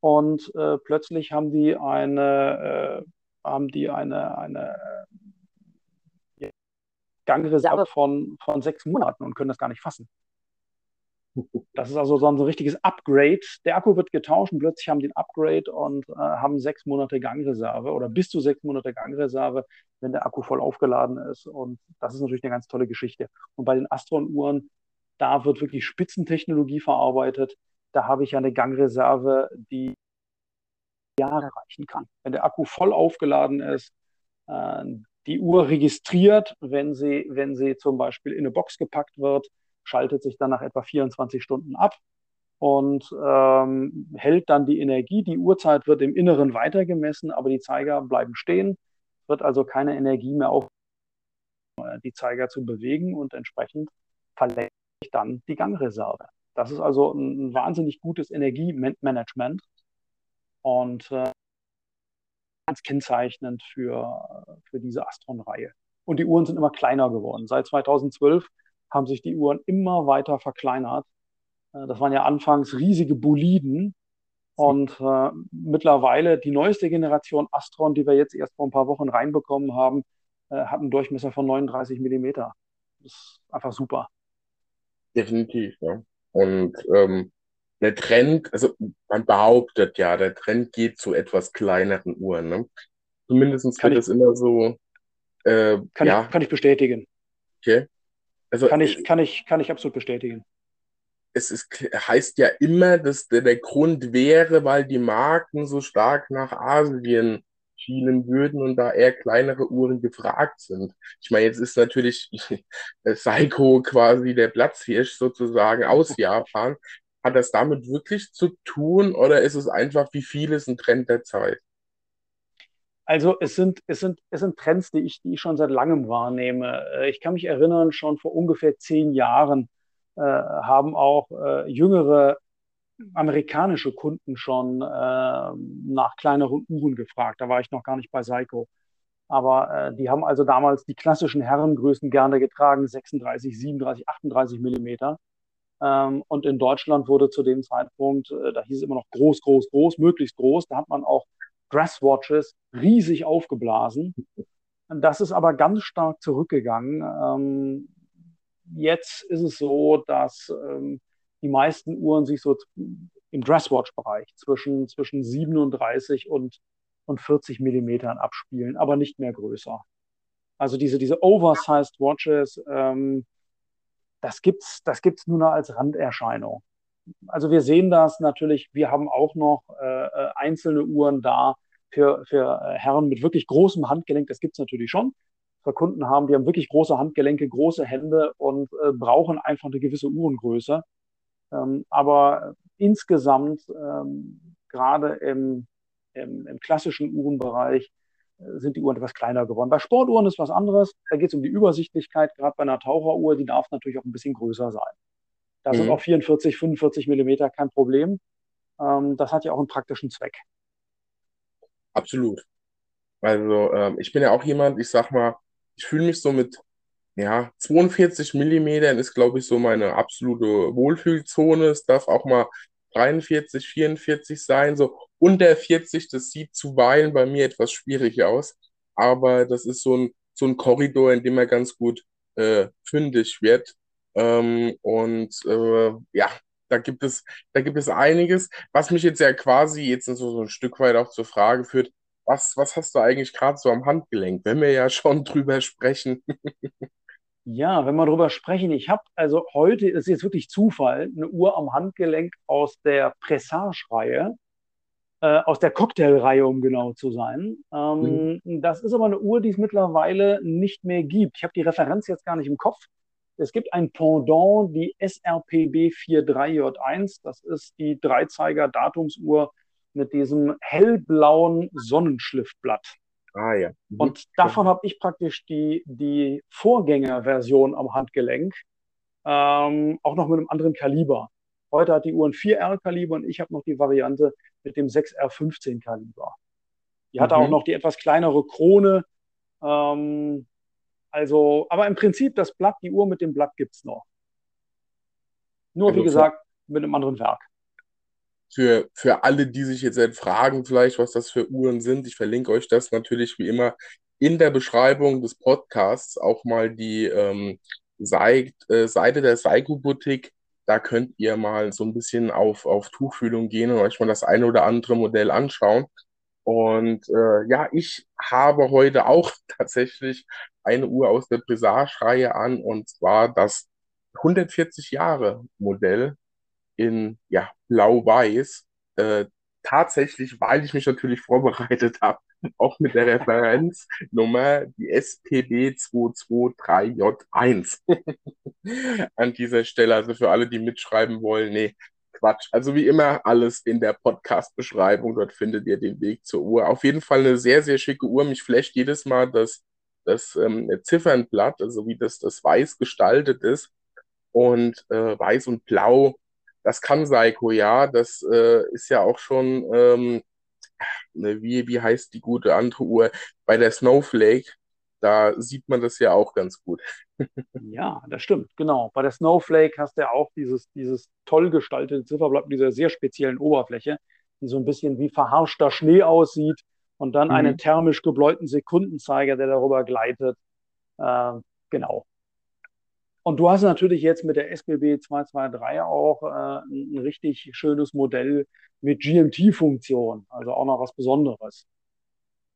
Und äh, plötzlich haben die eine, äh, haben die eine, eine äh, Gangreserve von, von sechs Monaten und können das gar nicht fassen. Das ist also so ein richtiges Upgrade. Der Akku wird getauscht und plötzlich haben die ein Upgrade und äh, haben sechs Monate Gangreserve oder bis zu sechs Monate Gangreserve, wenn der Akku voll aufgeladen ist. Und das ist natürlich eine ganz tolle Geschichte. Und bei den Astron-Uhren da wird wirklich Spitzentechnologie verarbeitet. Da habe ich eine Gangreserve, die Jahre reichen kann. Wenn der Akku voll aufgeladen ist, äh, die Uhr registriert, wenn sie, wenn sie zum Beispiel in eine Box gepackt wird, schaltet sich dann nach etwa 24 Stunden ab und ähm, hält dann die Energie. Die Uhrzeit wird im Inneren weitergemessen, aber die Zeiger bleiben stehen. Wird also keine Energie mehr auf die Zeiger zu bewegen und entsprechend verlängert dann die Gangreserve. Das ist also ein, ein wahnsinnig gutes Energiemanagement und äh, ganz kennzeichnend für, für diese Astron-Reihe. Und die Uhren sind immer kleiner geworden. Seit 2012 haben sich die Uhren immer weiter verkleinert. Äh, das waren ja anfangs riesige Boliden. Und äh, mittlerweile die neueste Generation Astron, die wir jetzt erst vor ein paar Wochen reinbekommen haben, äh, hat einen Durchmesser von 39 Millimeter. Das ist einfach super. Definitiv, ja. Und ähm, der Trend, also man behauptet ja, der Trend geht zu etwas kleineren Uhren. Ne? Zumindest wird es immer so. Äh, kann, ja. ich, kann ich bestätigen. Okay. Also, kann, ich, kann, ich, kann ich absolut bestätigen. Es ist, heißt ja immer, dass der, der Grund wäre, weil die Marken so stark nach Asien schielen würden und da eher kleinere Uhren gefragt sind. Ich meine, jetzt ist natürlich Seiko quasi der Platzhirsch sozusagen aus Japan. Hat das damit wirklich zu tun oder ist es einfach wie vieles ein Trend der Zeit? Also es sind, es sind, es sind Trends, die ich, die ich schon seit langem wahrnehme. Äh, ich kann mich erinnern, schon vor ungefähr zehn Jahren äh, haben auch äh, jüngere amerikanische Kunden schon äh, nach kleineren Uhren gefragt. Da war ich noch gar nicht bei Seiko. Aber äh, die haben also damals die klassischen Herrengrößen gerne getragen, 36, 37, 38 Millimeter. Ähm, und in Deutschland wurde zu dem Zeitpunkt, äh, da hieß es immer noch groß, groß, groß, möglichst groß. Da hat man auch Dresswatches riesig aufgeblasen. Das ist aber ganz stark zurückgegangen. Ähm, jetzt ist es so, dass ähm, die meisten Uhren sich so im Dresswatch-Bereich zwischen, zwischen 37 und, und 40 Millimetern abspielen, aber nicht mehr größer. Also diese, diese Oversized Watches, ähm, das gibt's, das gibt's nur noch als Randerscheinung. Also wir sehen das natürlich, wir haben auch noch äh, äh einzelne Uhren da für, für äh, Herren mit wirklich großem Handgelenk, das gibt's natürlich schon wir Kunden haben, die haben wirklich große Handgelenke, große Hände und äh, brauchen einfach eine gewisse Uhrengröße. Ähm, aber insgesamt, ähm, gerade im, im, im, klassischen Uhrenbereich, sind die Uhren etwas kleiner geworden. Bei Sportuhren ist was anderes. Da geht es um die Übersichtlichkeit. Gerade bei einer Taucheruhr, die darf natürlich auch ein bisschen größer sein. Da mhm. sind auch 44, 45 Millimeter kein Problem. Ähm, das hat ja auch einen praktischen Zweck. Absolut. Also ähm, ich bin ja auch jemand, ich sag mal, ich fühle mich so mit ja, 42 Millimetern ist, glaube ich, so meine absolute Wohlfühlzone. Es darf auch mal 43, 44 sein. So unter 40, das sieht zuweilen bei mir etwas schwierig aus. Aber das ist so ein, so ein Korridor, in dem er ganz gut äh, fündig wird. Ähm, und äh, ja, da gibt es, da gibt es einiges, was mich jetzt ja quasi jetzt so, so ein Stück weit auch zur Frage führt, was, was hast du eigentlich gerade so am Handgelenk, wenn wir ja schon drüber sprechen? Ja, wenn wir darüber sprechen, ich habe also heute, das ist jetzt wirklich Zufall, eine Uhr am Handgelenk aus der Pressage-Reihe, äh, aus der Cocktail-Reihe, um genau zu sein. Ähm, mhm. Das ist aber eine Uhr, die es mittlerweile nicht mehr gibt. Ich habe die Referenz jetzt gar nicht im Kopf. Es gibt ein Pendant, die SRPB 43J1. Das ist die Dreizeiger-Datumsuhr mit diesem hellblauen Sonnenschliffblatt. Ah ja. Mhm. Und davon habe ich praktisch die, die Vorgängerversion am Handgelenk, ähm, auch noch mit einem anderen Kaliber. Heute hat die Uhr ein 4R-Kaliber und ich habe noch die Variante mit dem 6R15-Kaliber. Die hatte mhm. auch noch die etwas kleinere Krone. Ähm, also, aber im Prinzip das Blatt, die Uhr mit dem Blatt gibt es noch. Nur, also wie gesagt, mit einem anderen Werk für, für alle, die sich jetzt fragen, vielleicht, was das für Uhren sind, ich verlinke euch das natürlich wie immer in der Beschreibung des Podcasts auch mal die ähm, Seite, äh, Seite der Seiko-Boutique. Da könnt ihr mal so ein bisschen auf, auf Tuchfühlung gehen und euch mal das eine oder andere Modell anschauen. Und äh, ja, ich habe heute auch tatsächlich eine Uhr aus der Presage-Reihe an und zwar das 140 Jahre Modell in ja, blau-weiß. Äh, tatsächlich, weil ich mich natürlich vorbereitet habe, auch mit der Referenznummer, die SPB 223J1. An dieser Stelle, also für alle, die mitschreiben wollen, nee, Quatsch. Also wie immer, alles in der Podcast-Beschreibung. Dort findet ihr den Weg zur Uhr. Auf jeden Fall eine sehr, sehr schicke Uhr. Mich flasht jedes Mal das, das ähm, Ziffernblatt, also wie das, das weiß gestaltet ist. Und äh, weiß und blau das kann Seiko, ja. Das äh, ist ja auch schon, ähm, ne, wie, wie heißt die gute andere Uhr? Bei der Snowflake, da sieht man das ja auch ganz gut. ja, das stimmt, genau. Bei der Snowflake hast du ja auch dieses, dieses toll gestaltete Zifferblatt mit dieser sehr speziellen Oberfläche, die so ein bisschen wie verharschter Schnee aussieht und dann mhm. einen thermisch gebläuten Sekundenzeiger, der darüber gleitet. Äh, genau. Und du hast natürlich jetzt mit der SBB 223 auch äh, ein, richtig schönes Modell mit GMT-Funktion, also auch noch was Besonderes.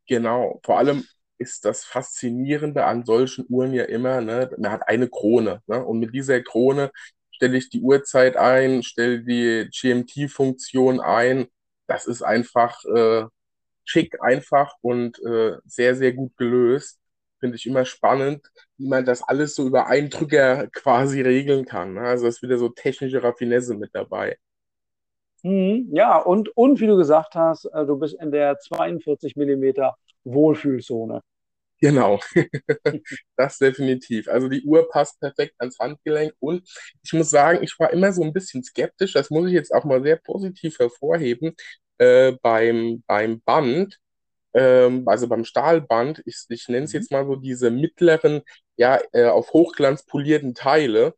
Genau, vor allem ist das Faszinierende an solchen Uhren ja immer, ne, man hat eine Krone. Ne, und mit dieser Krone stelle ich die Uhrzeit ein, stelle die GMT-Funktion ein. Das ist einfach äh, schick, einfach und äh, sehr, sehr gut gelöst finde ich immer spannend, wie man das alles so über einen Drücker quasi regeln kann. Ne? Also ist wieder so technische Raffinesse mit dabei. Mhm, ja, und, und wie du gesagt hast, äh, du bist in der 42 mm Wohlfühlzone. Genau, das definitiv. Also die Uhr passt perfekt ans Handgelenk und ich muss sagen, ich war immer so ein bisschen skeptisch, das muss ich jetzt auch mal sehr positiv hervorheben, äh, beim, beim Band, ähm, also beim Stahlband, ich, ich nenne es mhm. jetzt mal so diese mittleren, ja, äh, auf Hochglanz polierten Teile,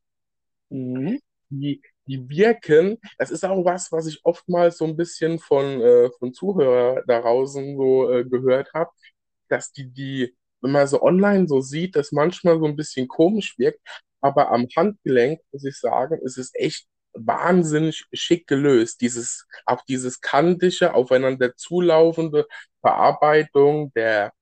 mhm. die, die wirken, das ist auch was, was ich oftmals so ein bisschen von, äh, von Zuhörern da draußen so äh, gehört habe, dass die, die, wenn man so online so sieht, das manchmal so ein bisschen komisch wirkt, aber am Handgelenk, muss ich sagen, ist es echt wahnsinnig schick gelöst. Dieses, auch dieses kantische, aufeinander zulaufende Verarbeitung der,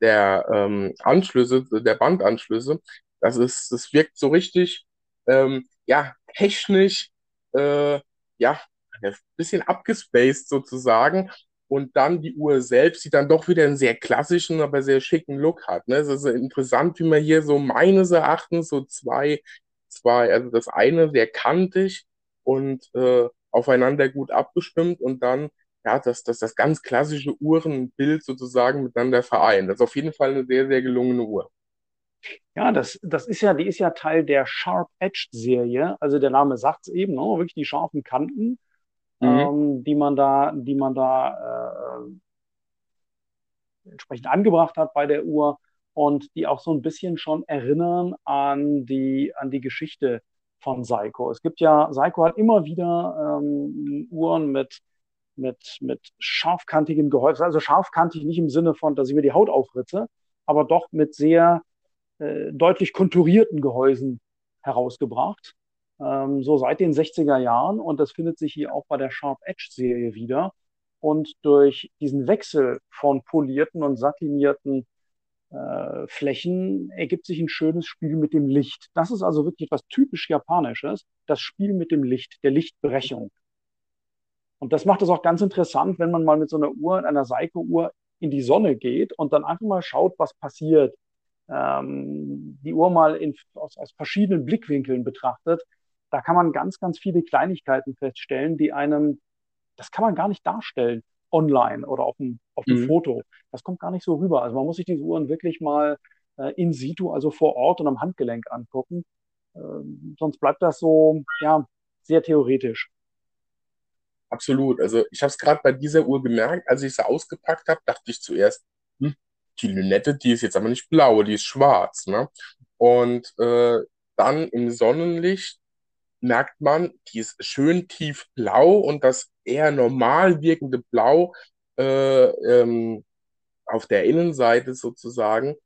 der ähm, Anschlüsse, der Bandanschlüsse, das ist, das wirkt so richtig, ähm, ja, technisch, äh, ja, ein bisschen abgespaced sozusagen. Und dann die Uhr selbst, die dann doch wieder einen sehr klassischen, aber sehr schicken Look hat. Ne? Es ist interessant, wie man hier so meines Erachtens so zwei, zwei, also das eine sehr kantig und äh, aufeinander gut abgestimmt und dann ja, dass, dass das ganz klassische Uhrenbild sozusagen miteinander vereint. Das ist auf jeden Fall eine sehr, sehr gelungene Uhr. Ja, das, das ist ja, die ist ja Teil der Sharp Edge Serie. Also der Name sagt es eben, ne? wirklich die scharfen Kanten, mhm. ähm, die man da, die man da äh, entsprechend angebracht hat bei der Uhr und die auch so ein bisschen schon erinnern an die, an die Geschichte von Seiko. Es gibt ja, Seiko hat immer wieder ähm, Uhren mit, mit, mit scharfkantigen Gehäusen, also scharfkantig nicht im Sinne von, dass ich mir die Haut aufritze, aber doch mit sehr äh, deutlich konturierten Gehäusen herausgebracht. Ähm, so seit den 60er Jahren und das findet sich hier auch bei der Sharp Edge Serie wieder. Und durch diesen Wechsel von polierten und satinierten äh, Flächen ergibt sich ein schönes Spiel mit dem Licht. Das ist also wirklich etwas typisch Japanisches, das Spiel mit dem Licht, der Lichtbrechung. Und das macht es auch ganz interessant, wenn man mal mit so einer Uhr, einer Seiko-Uhr in die Sonne geht und dann einfach mal schaut, was passiert. Ähm, die Uhr mal in, aus, aus verschiedenen Blickwinkeln betrachtet. Da kann man ganz, ganz viele Kleinigkeiten feststellen, die einem, das kann man gar nicht darstellen online oder auf dem, auf dem mhm. Foto. Das kommt gar nicht so rüber. Also man muss sich diese Uhren wirklich mal äh, in situ, also vor Ort und am Handgelenk angucken. Ähm, sonst bleibt das so, ja, sehr theoretisch. Absolut. Also ich habe es gerade bei dieser Uhr gemerkt, als ich sie ausgepackt habe, dachte ich zuerst, hm, die Lünette, die ist jetzt aber nicht blau, die ist schwarz. Ne? Und äh, dann im Sonnenlicht merkt man, die ist schön tiefblau und das eher normal wirkende Blau äh, ähm, auf der Innenseite sozusagen,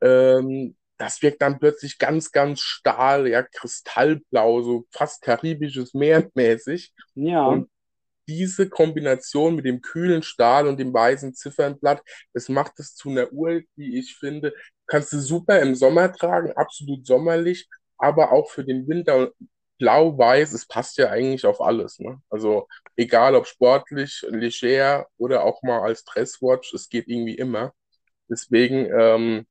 ähm, das wirkt dann plötzlich ganz, ganz stahl, ja, kristallblau, so fast karibisches Meer mäßig. Ja. Und diese Kombination mit dem kühlen Stahl und dem weißen Ziffernblatt, das macht es zu einer Uhr, die ich finde, kannst du super im Sommer tragen, absolut sommerlich, aber auch für den Winter blau-weiß, es passt ja eigentlich auf alles. Ne? Also egal ob sportlich, leger oder auch mal als Dresswatch, es geht irgendwie immer. Deswegen, ähm,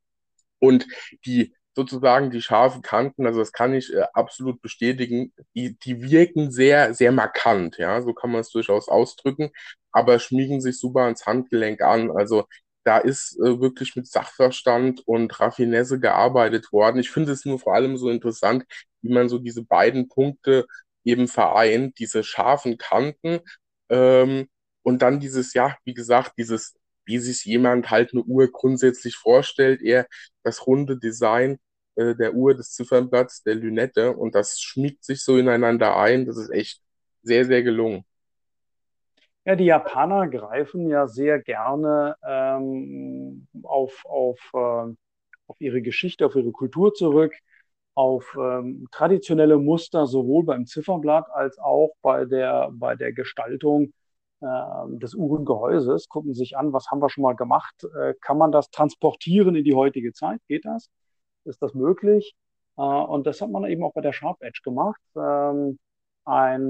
und die sozusagen die scharfen Kanten, also das kann ich äh, absolut bestätigen, die, die wirken sehr, sehr markant, ja, so kann man es durchaus ausdrücken, aber schmiegen sich super ans Handgelenk an. Also da ist äh, wirklich mit Sachverstand und Raffinesse gearbeitet worden. Ich finde es nur vor allem so interessant, wie man so diese beiden Punkte eben vereint, diese scharfen Kanten ähm, und dann dieses, ja, wie gesagt, dieses, wie sich jemand halt eine Uhr grundsätzlich vorstellt, eher das runde Design äh, der Uhr, des Ziffernblatts, der Lünette und das schmiegt sich so ineinander ein. Das ist echt sehr, sehr gelungen. Ja, die Japaner greifen ja sehr gerne ähm, auf, auf, äh, auf ihre Geschichte, auf ihre Kultur zurück, auf ähm, traditionelle Muster sowohl beim Zifferblatt als auch bei der, bei der Gestaltung äh, des Uhrengehäuses. Gucken sich an, was haben wir schon mal gemacht? Äh, kann man das transportieren in die heutige Zeit? Geht das? Ist das möglich? Äh, und das hat man eben auch bei der Sharp Edge gemacht. Ähm, ein,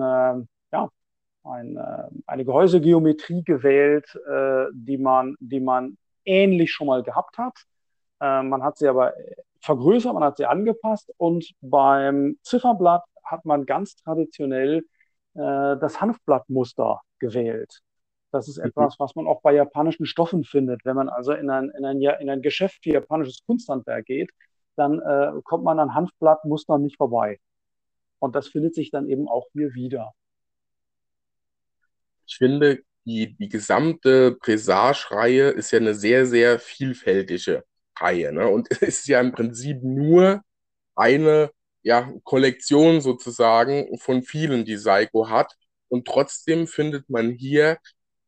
ja, ein, äh, eine Gehäusegeometrie gewählt, äh, die, man, die man ähnlich schon mal gehabt hat. Äh, man hat sie aber vergrößert, man hat sie angepasst und beim Zifferblatt hat man ganz traditionell das Hanfblattmuster gewählt. Das ist mhm. etwas, was man auch bei japanischen Stoffen findet. Wenn man also in ein, in ein, in ein Geschäft für japanisches Kunsthandwerk geht, dann äh, kommt man an Hanfblattmustern nicht vorbei. Und das findet sich dann eben auch hier wieder ich finde, die, die gesamte Presage-Reihe ist ja eine sehr, sehr vielfältige Reihe. Ne? Und es ist ja im Prinzip nur eine ja, Kollektion sozusagen von vielen, die Seiko hat. Und trotzdem findet man hier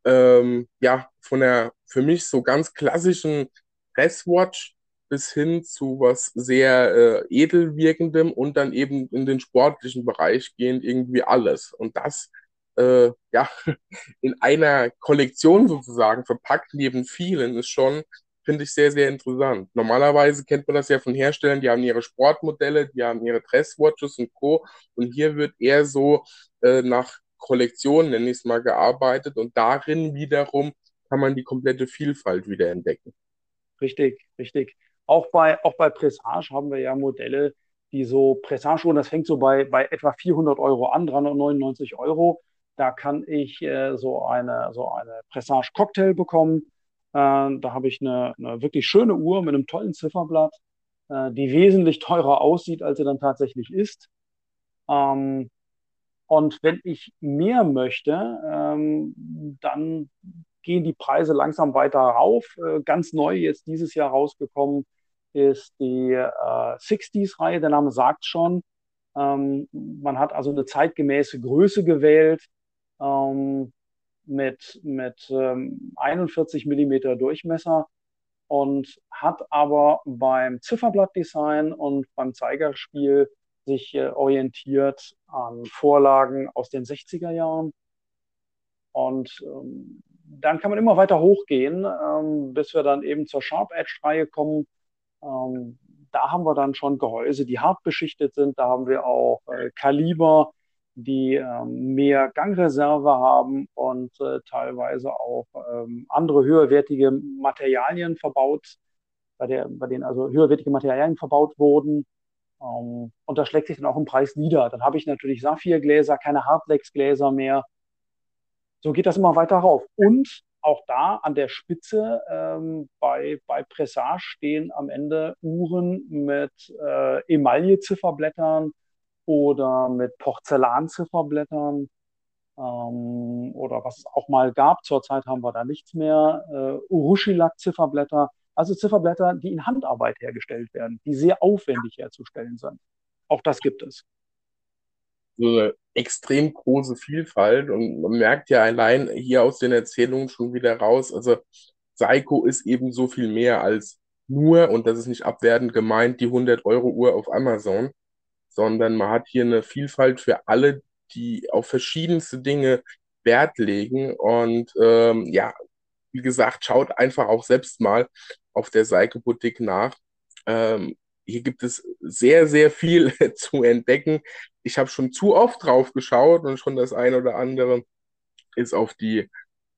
ähm, ja von der für mich so ganz klassischen Presswatch bis hin zu was sehr äh, edel wirkendem und dann eben in den sportlichen Bereich gehend irgendwie alles. Und das äh, ja, in einer Kollektion sozusagen verpackt neben vielen ist schon, finde ich, sehr, sehr interessant. Normalerweise kennt man das ja von Herstellern, die haben ihre Sportmodelle, die haben ihre Dresswatches und Co. Und hier wird eher so äh, nach Kollektion, nenne ich es mal, gearbeitet und darin wiederum kann man die komplette Vielfalt wieder entdecken. Richtig, richtig. Auch bei, auch bei Pressage haben wir ja Modelle, die so Pressage, und das fängt so bei, bei etwa 400 Euro an, 399 Euro Da kann ich äh, so eine, so eine Pressage Cocktail bekommen. Äh, da habe ich eine, eine, wirklich schöne Uhr mit einem tollen Zifferblatt, äh, die wesentlich teurer aussieht, als sie dann tatsächlich ist. Ähm, und wenn ich mehr möchte, ähm, dann gehen die Preise langsam weiter rauf. Äh, ganz neu jetzt dieses Jahr rausgekommen ist die äh, 60s-Reihe. Der Name sagt schon. Ähm, man hat also eine zeitgemäße Größe gewählt ähm, mit, mit ähm, 41 Millimeter Durchmesser und hat aber beim Zifferblattdesign und beim Zeigerspiel sich äh, orientiert an Vorlagen aus den 60er Jahren. Und ähm, dann kann man immer weiter hochgehen, ähm, bis wir dann eben zur Sharp Edge-Reihe kommen. Ähm, da haben wir dann schon Gehäuse, die hart beschichtet sind. Da haben wir auch äh, Kaliber, die ähm, mehr Gangreserve haben und äh, teilweise auch ähm, andere höherwertige Materialien verbaut, bei, der, bei denen also höherwertige Materialien verbaut wurden. Ähm, und das schlägt sich dann auch im Preis nieder. Dann habe ich natürlich Saphirgläser, keine Hardlex-Gläser mehr. So geht das immer weiter rauf. Und auch da an der Spitze ähm, bei, bei Pressage stehen am Ende Uhren mit äh, Emaille-Zifferblättern oder mit Porzellan-Zifferblättern ähm, oder was es auch mal gab. Zurzeit haben wir da nichts mehr. Äh, Urushilak-Zifferblätter, also Zifferblätter, die in Handarbeit hergestellt werden, die sehr aufwendig herzustellen sind. Auch das gibt es so eine extrem große Vielfalt und man merkt ja allein hier aus den Erzählungen schon wieder raus, also Psycho ist eben so viel mehr als nur, und das ist nicht abwertend gemeint, die 100-Euro-Uhr auf Amazon, sondern man hat hier eine Vielfalt für alle, die auf verschiedenste Dinge Wert legen und ähm, ja, wie gesagt, schaut einfach auch selbst mal auf der Psycho Boutique nach. Ähm, hier gibt es sehr, sehr viel zu entdecken. Ich habe schon zu oft drauf geschaut und schon das eine oder andere ist auf die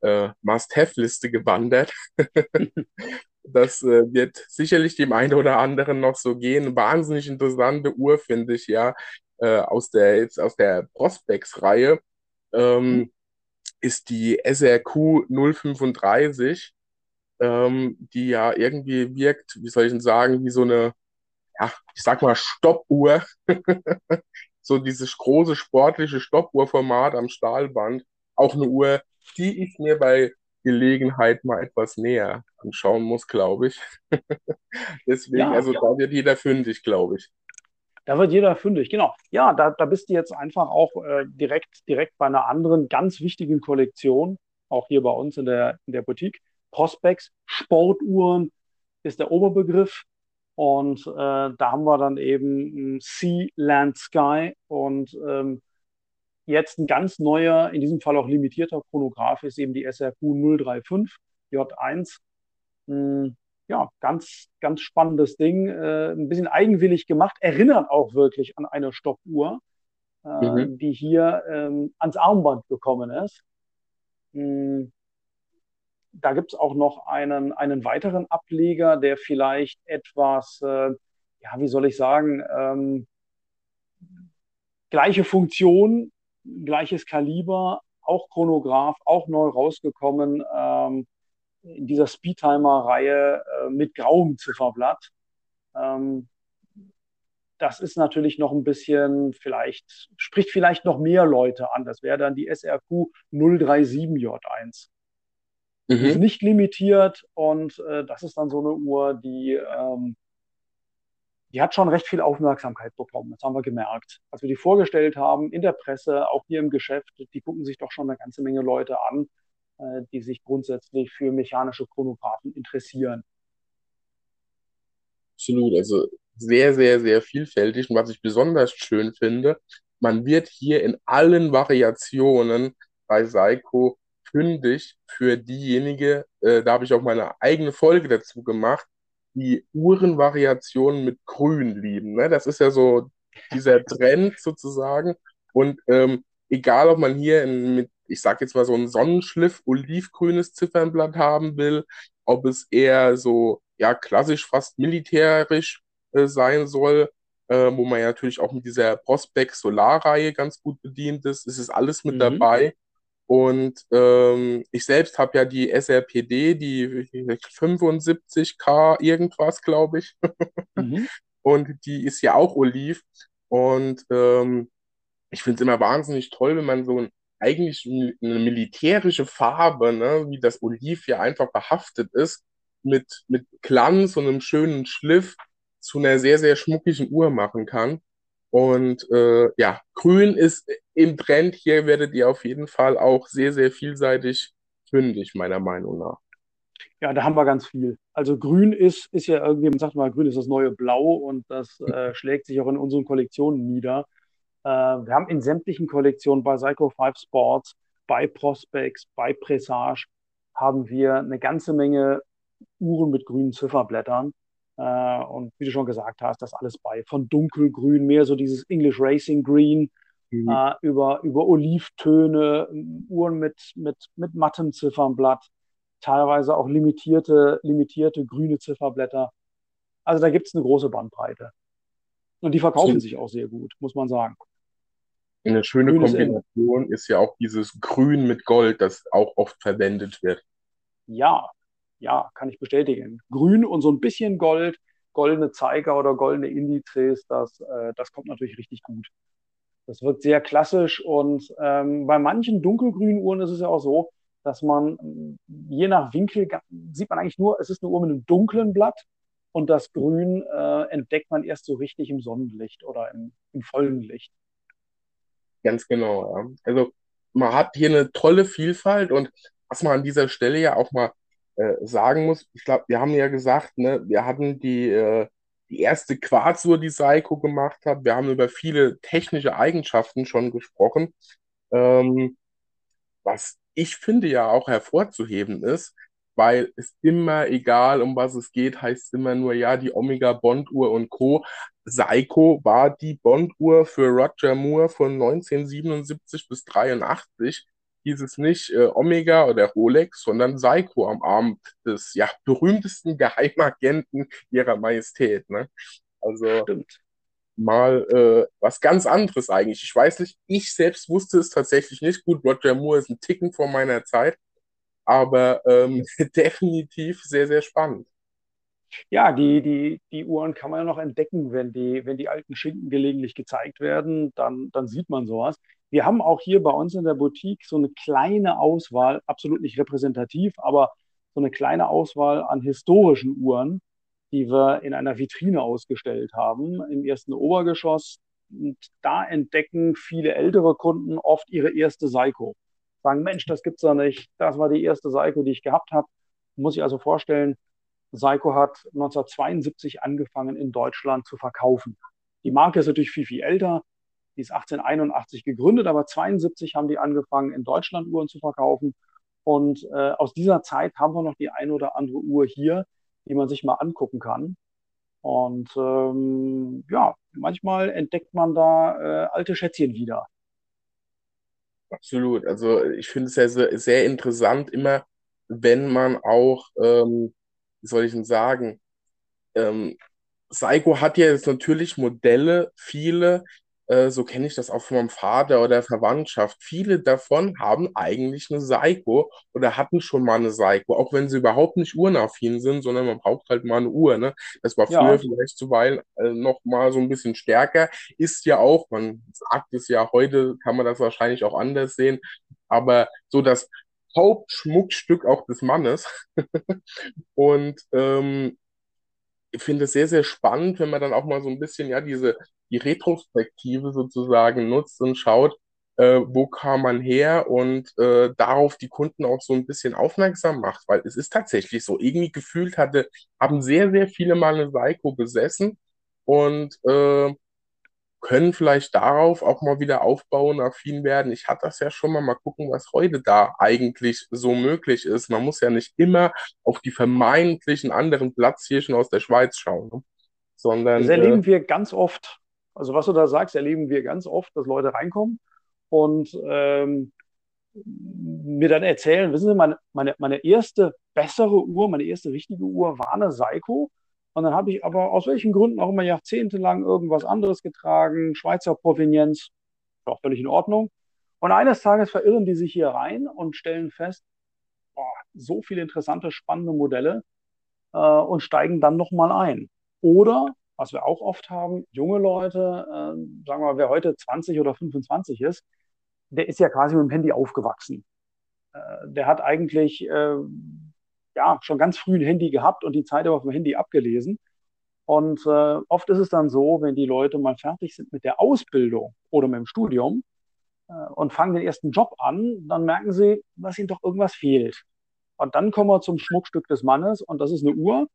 äh, Must-Have-Liste gewandert. das äh, wird sicherlich dem einen oder anderen noch so gehen. Wahnsinnig interessante Uhr, finde ich, ja, äh, aus der, jetzt aus der Prospects-Reihe ähm, ist die SRQ 035, ähm, die ja irgendwie wirkt, wie soll ich denn sagen, wie so eine ja, ich sag mal, Stoppuhr. so dieses große sportliche Stoppuhrformat am Stahlband. Auch eine Uhr, die ich mir bei Gelegenheit mal etwas näher anschauen muss, glaube ich. Deswegen, ja, also ja. da wird jeder fündig, glaube ich. Da wird jeder fündig, genau. Ja, da, da bist du jetzt einfach auch äh, direkt, direkt bei einer anderen ganz wichtigen Kollektion, auch hier bei uns in der, in der Boutique. Prospects, Sportuhren ist der Oberbegriff. Und äh, da haben wir dann eben Sea, Land, Sky und ähm, jetzt ein ganz neuer, in diesem Fall auch limitierter Chronograph ist eben die SRQ 035 J1. Hm, ja, ganz, ganz spannendes Ding, äh, ein bisschen eigenwillig gemacht, erinnert auch wirklich an eine Stoppuhr, äh, mhm. die hier ähm, ans Armband gekommen ist. Hm, da gibt es auch noch einen, einen weiteren Ableger, der vielleicht etwas, äh, ja, wie soll ich sagen, ähm, gleiche Funktion, gleiches Kaliber, auch Chronograph, auch neu rausgekommen ähm, in dieser Speedtimer-Reihe äh, mit grauem Zifferblatt. Ähm, das ist natürlich noch ein bisschen, vielleicht, spricht vielleicht noch mehr Leute an. Das wäre dann die SRQ 037J1. Mhm. Ist nicht limitiert und äh, das ist dann so eine Uhr, die, ähm, die hat schon recht viel Aufmerksamkeit bekommen. Das haben wir gemerkt. Als wir die vorgestellt haben in der Presse, auch hier im Geschäft, die gucken sich doch schon eine ganze Menge Leute an, äh, die sich grundsätzlich für mechanische Chronographen interessieren. Absolut, also sehr, sehr, sehr vielfältig. Und was ich besonders schön finde, man wird hier in allen Variationen bei Seiko fündig für diejenige, äh, da habe ich auch meine eigene Folge dazu gemacht, die Uhrenvariationen mit Grün lieben. Ne? Das ist ja so dieser Trend sozusagen. Und ähm, egal, ob man hier in, mit, ich sag jetzt mal so ein Sonnenschliff, olivgrünes Ziffernblatt haben will, ob es eher so, ja, klassisch fast militärisch äh, sein soll, äh, wo man ja natürlich auch mit dieser Prospect Solar-Reihe ganz gut bedient ist. Es ist alles mit mhm. dabei. Und ähm, ich selbst habe ja die SRPD, die 75K irgendwas, glaube ich. Mhm. Und die ist ja auch Oliv. Und ähm, ich finde es immer wahnsinnig toll, wenn man so ein, eigentlich eine militärische Farbe, ne, wie das Oliv ja einfach behaftet ist, mit, mit Glanz und einem schönen Schliff zu einer sehr, sehr schmuckigen Uhr machen kann. Und äh, ja, grün ist im Trend. Hier werdet ihr auf jeden Fall auch sehr, sehr vielseitig fündig, meiner Meinung nach. Ja, da haben wir ganz viel. Also grün ist, ist ja irgendwie, man sagt mal, grün ist das neue Blau und das äh, schlägt sich auch in unseren Kollektionen nieder. Äh, wir haben in sämtlichen Kollektionen bei Psycho 5 Sports, bei Prospects, bei Presage, haben wir eine ganze Menge Uhren mit grünen Zifferblättern. Äh, und wie du schon gesagt hast, das alles bei. Von dunkelgrün, mehr so dieses English Racing Green, mhm. äh, über, über Olivtöne, Uhren mit, mit, mit mattem Ziffernblatt, teilweise auch limitierte, limitierte grüne Zifferblätter. Also da gibt es eine große Bandbreite. Und die verkaufen so. sich auch sehr gut, muss man sagen. Eine schöne Grün Kombination ist, ist ja auch dieses Grün mit Gold, das auch oft verwendet wird. Ja, ja, kann ich bestätigen. Grün und so ein bisschen Gold, goldene Zeiger oder goldene Indizes, das, äh, das kommt natürlich richtig gut. Das wird sehr klassisch und ähm, bei manchen dunkelgrünen Uhren ist es ja auch so, dass man je nach Winkel sieht man eigentlich nur, es ist eine Uhr mit einem dunklen Blatt und das Grün äh, entdeckt man erst so richtig im Sonnenlicht oder im, im vollen Licht. Ganz genau, ja. Also man hat hier eine tolle Vielfalt und was man an dieser Stelle ja auch mal äh, sagen muss, ich glaube, wir haben ja gesagt, ne, wir hatten die, äh, die erste Quarzuhr, die Seiko gemacht hat. Wir haben über viele technische Eigenschaften schon gesprochen. Ähm, was ich finde ja auch hervorzuheben ist, weil es immer, egal um was es geht, heißt immer nur, ja, die Omega Bond-Uhr und Co. Seiko war die Bond-Uhr für Roger Moore von 1977 bis 83 hieß es nicht äh, Omega oder Rolex, sondern Seiko am Abend des ja, berühmtesten Geheimagenten ihrer Majestät. Ne? Also Stimmt. mal äh, was ganz anderes eigentlich. Ich weiß nicht, ich selbst wusste es tatsächlich nicht. Gut, Roger Moore ist ein Ticken vor meiner Zeit, aber ähm, definitiv sehr, sehr spannend. Ja, die, die, die Uhren kann man ja noch entdecken, wenn die, wenn die alten Schinken gelegentlich gezeigt werden, dann, dann sieht man sowas. Wir haben auch hier bei uns in der Boutique so eine kleine Auswahl, absolut nicht repräsentativ, aber so eine kleine Auswahl an historischen Uhren, die wir in einer Vitrine ausgestellt haben im ersten Obergeschoss. Und da entdecken viele ältere Kunden oft ihre erste Seiko. Sagen, Mensch, das gibt's doch nicht. Das war die erste Seiko, die ich gehabt habe. Muss ich also vorstellen, Seiko hat 1972 angefangen in Deutschland zu verkaufen. Die Marke ist natürlich viel, viel älter. Die ist 1881 gegründet, aber 72 haben die angefangen, in Deutschland Uhren zu verkaufen. Und äh, aus dieser Zeit haben wir noch die eine oder andere Uhr hier, die man sich mal angucken kann. Und ähm, ja, manchmal entdeckt man da äh, alte Schätzchen wieder. Absolut. Also ich finde es sehr, sehr interessant, immer wenn man auch, ähm, wie soll ich denn sagen, ähm, Seiko hat ja jetzt natürlich Modelle, viele, äh, so kenne ich das auch von meinem Vater oder Verwandtschaft. Viele davon haben eigentlich eine Seiko oder hatten schon mal eine Seiko, auch wenn sie überhaupt nicht uhrenaffin sind, sondern man braucht halt mal eine Uhr. Ne? Das war früher ja. vielleicht zuweilen äh, noch mal so ein bisschen stärker. Ist ja auch, man sagt es ja heute, kann man das wahrscheinlich auch anders sehen, aber so das Hauptschmuckstück auch des Mannes. Und ähm, ich finde es sehr, sehr spannend, wenn man dann auch mal so ein bisschen, ja, diese, die Retrospektive sozusagen nutzt und schaut, äh, wo kam man her und äh, darauf die Kunden auch so ein bisschen aufmerksam macht, weil es ist tatsächlich so, irgendwie gefühlt hatte, haben sehr, sehr viele mal eine Seiko besessen und äh, können vielleicht darauf auch mal wieder aufbauen, affin werden. Ich hatte das ja schon mal, mal gucken, was heute da eigentlich so möglich ist. Man muss ja nicht immer auf die vermeintlichen anderen Platzhirschen aus der Schweiz schauen, ne? sondern. Das erleben äh, wir ganz oft. Also was du da sagst, erleben wir ganz oft, dass Leute reinkommen und ähm, mir dann erzählen, wissen Sie, meine, meine, meine erste bessere Uhr, meine erste richtige Uhr war eine Seiko und dann habe ich aber aus welchen Gründen auch immer jahrzehntelang irgendwas anderes getragen, Schweizer Provenienz, auch völlig in Ordnung. Und eines Tages verirren die sich hier rein und stellen fest, boah, so viele interessante, spannende Modelle äh, und steigen dann nochmal ein. Oder, was wir auch oft haben, junge Leute, äh, sagen wir mal, wer heute 20 oder 25 ist, der ist ja quasi mit dem Handy aufgewachsen. Äh, der hat eigentlich äh, ja schon ganz früh ein Handy gehabt und die Zeit auf dem Handy abgelesen. Und äh, oft ist es dann so, wenn die Leute mal fertig sind mit der Ausbildung oder mit dem Studium äh, und fangen den ersten Job an, dann merken sie, dass ihnen doch irgendwas fehlt. Und dann kommen wir zum Schmuckstück des Mannes und das ist eine Uhr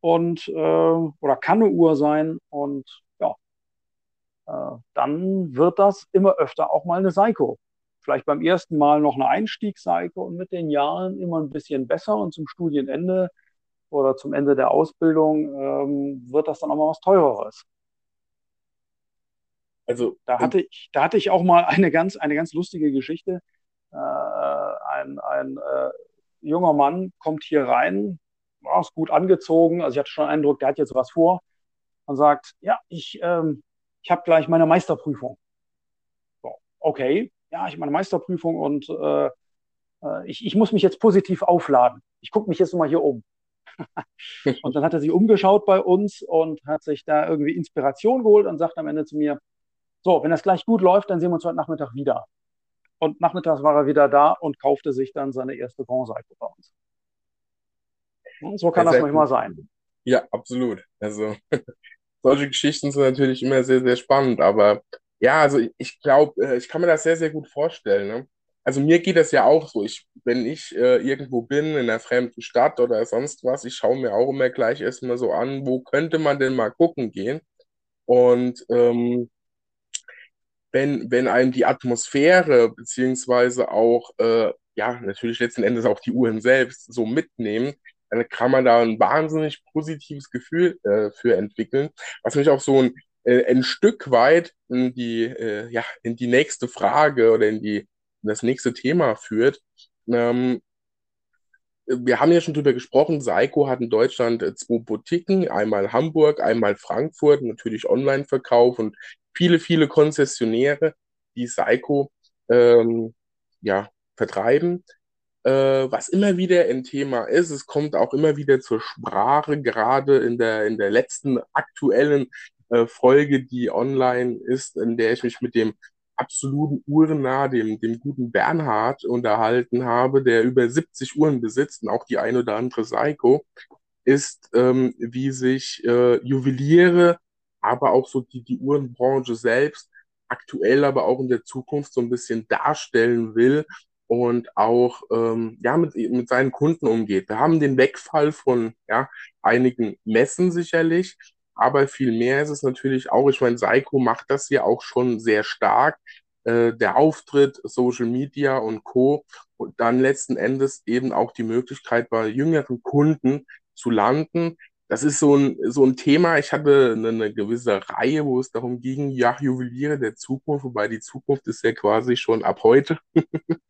und äh, oder kann eine Uhr sein und ja, äh, dann wird das immer öfter auch mal eine Seiko. Vielleicht beim ersten Mal noch eine Einstiegsseiko und mit den Jahren immer ein bisschen besser und zum Studienende oder zum Ende der Ausbildung ähm, wird das dann auch mal was teureres. Also da hatte ich, da hatte ich auch mal eine ganz, eine ganz lustige Geschichte. Äh, ein ein äh, junger Mann kommt hier rein, war ist gut angezogen, also ich hatte schon den Eindruck, der hat jetzt was vor und sagt, ja, ich, ähm, ich habe gleich meine Meisterprüfung. So, okay, ja, ich habe meine Meisterprüfung und äh, äh ich, ich muss mich jetzt positiv aufladen. Ich gucke mich jetzt mal hier um. und dann hat er sich umgeschaut bei uns und hat sich da irgendwie Inspiration geholt und sagt am Ende zu mir, so, wenn das gleich gut läuft, dann sehen wir uns heute Nachmittag wieder. Und nachmittags war er wieder da und kaufte sich dann seine erste Bronzeseite bei uns. Und so kann das manchmal sein. Ja, absolut. Also solche Geschichten sind natürlich immer sehr, sehr spannend. Aber ja, also ich glaube, äh, ich kann mir das sehr, sehr gut vorstellen. Ne? also mir geht das ja auch so. Ich, wenn ich äh, irgendwo bin, in einer fremden Stadt oder sonst was, ich schaue mir auch immer gleich erstmal so an, wo könnte man denn mal gucken gehen. Und ähm, wenn, wenn einem die Atmosphäre beziehungsweise auch, äh, ja, natürlich letzten Endes auch die Uhren selbst so mitnehmen, dann kann man da ein wahnsinnig positives Gefühl äh, für entwickeln, was mich auch so ein, äh, ein Stück weit in die, äh, ja, in die nächste Frage oder in die das nächste Thema führt. Ähm, wir haben ja schon drüber gesprochen, Seiko hat in Deutschland äh, zwei Boutiquen, einmal Hamburg, einmal Frankfurt, natürlich Online-Verkauf und viele, viele Konzessionäre, die Seiko ähm, ja, vertreiben. Äh, was immer wieder ein Thema ist, es kommt auch immer wieder zur Sprache, gerade in der, in der letzten aktuellen äh, Folge, die online ist, in der ich mich mit dem absoluten Uhrennah, dem, dem guten Bernhard, unterhalten habe, der über 70 Uhren besitzt und auch die ein oder andere Seiko, ist, ähm, wie sich äh, Juweliere, aber auch so die, die Uhrenbranche selbst aktuell, aber auch in der Zukunft so ein bisschen darstellen will und auch ähm, ja mit, mit seinen Kunden umgeht. Wir haben den Wegfall von ja, einigen Messen sicherlich, aber viel mehr ist es natürlich auch, ich meine, Seiko macht das ja auch schon sehr stark. Äh, der Auftritt, Social Media und Co. Und dann letzten Endes eben auch die Möglichkeit bei jüngeren Kunden zu landen. Das ist so ein, so ein Thema. Ich hatte eine, eine gewisse Reihe, wo es darum ging, ja, Juweliere der Zukunft, wobei die Zukunft ist ja quasi schon ab heute.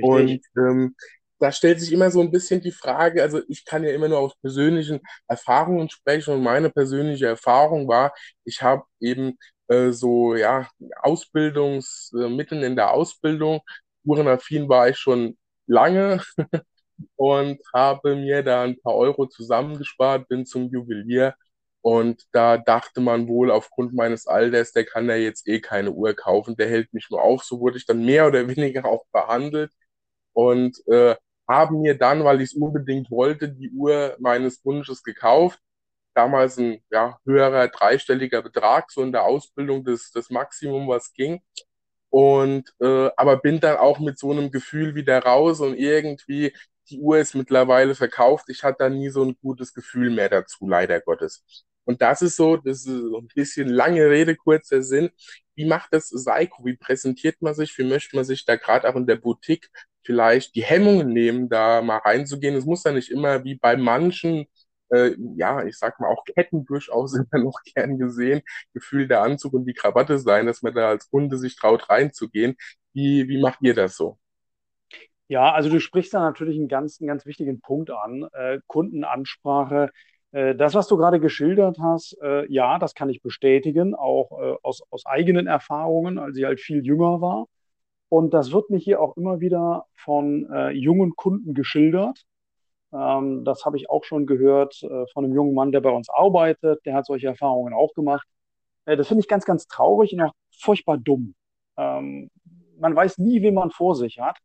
und ähm, da stellt sich immer so ein bisschen die Frage, also ich kann ja immer nur aus persönlichen Erfahrungen sprechen und meine persönliche Erfahrung war, ich habe eben äh, so, ja, Ausbildungs, äh, in der Ausbildung, uhrenaffin war ich schon lange und habe mir da ein paar Euro zusammengespart, bin zum Juwelier. Und da dachte man wohl aufgrund meines Alters, der kann ja jetzt eh keine Uhr kaufen, der hält mich nur auf. So wurde ich dann mehr oder weniger auch behandelt. Und äh, haben mir dann, weil ich es unbedingt wollte, die Uhr meines Wunsches gekauft. Damals ein ja, höherer dreistelliger Betrag, so in der Ausbildung das, das Maximum, was ging. Und äh, aber bin dann auch mit so einem Gefühl wieder raus und irgendwie, die Uhr ist mittlerweile verkauft. Ich hatte da nie so ein gutes Gefühl mehr dazu, leider Gottes. Und das ist so, das ist so ein bisschen lange Rede, kurzer Sinn. Wie macht das Seiko? Wie präsentiert man sich? Wie möchte man sich da gerade auch in der Boutique vielleicht die Hemmungen nehmen, da mal reinzugehen. Es muss ja nicht immer wie bei manchen, äh, ja, ich sag mal auch Ketten durchaus immer noch gern gesehen, Gefühl der Anzug und die Krawatte sein, dass man da als Kunde sich traut reinzugehen. Wie, wie macht ihr das so? Ja, also du sprichst da natürlich einen ganz, einen ganz wichtigen Punkt an, äh, Kundenansprache. Äh, das, was du gerade geschildert hast, äh, ja, das kann ich bestätigen, auch äh, aus, aus eigenen Erfahrungen, als ich halt viel jünger war Und das wird mir hier auch immer wieder von äh, jungen Kunden geschildert. Ähm, das habe ich auch schon gehört äh, von einem jungen Mann, der bei uns arbeitet. Der hat solche Erfahrungen auch gemacht. Äh, das finde ich ganz, ganz traurig und auch furchtbar dumm. Ähm, man weiß nie, wen man vor sich hat.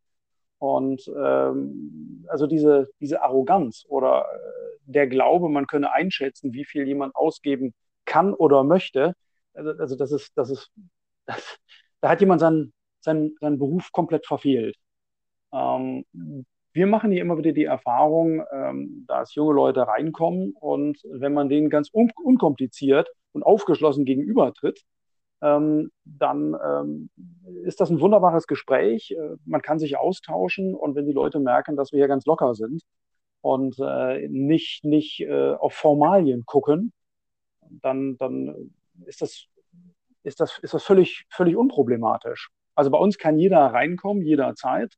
Und ähm, also diese, diese Arroganz oder äh, der Glaube, man könne einschätzen, wie viel jemand ausgeben kann oder möchte, also, also das ist, das ist, das, da hat jemand seinen, seinen, seinen Beruf komplett verfehlt. Ähm, wir machen hier immer wieder die Erfahrung, ähm, dass junge Leute reinkommen und wenn man denen ganz un unkompliziert und aufgeschlossen gegenübertritt, ähm, dann ähm, ist das ein wunderbares Gespräch. Äh, man kann sich austauschen und wenn die Leute merken, dass wir hier ganz locker sind und äh, nicht, nicht äh, auf Formalien gucken, dann, dann ist das, ist das, ist das völlig, völlig unproblematisch. Also bei uns kann jeder reinkommen, jederzeit.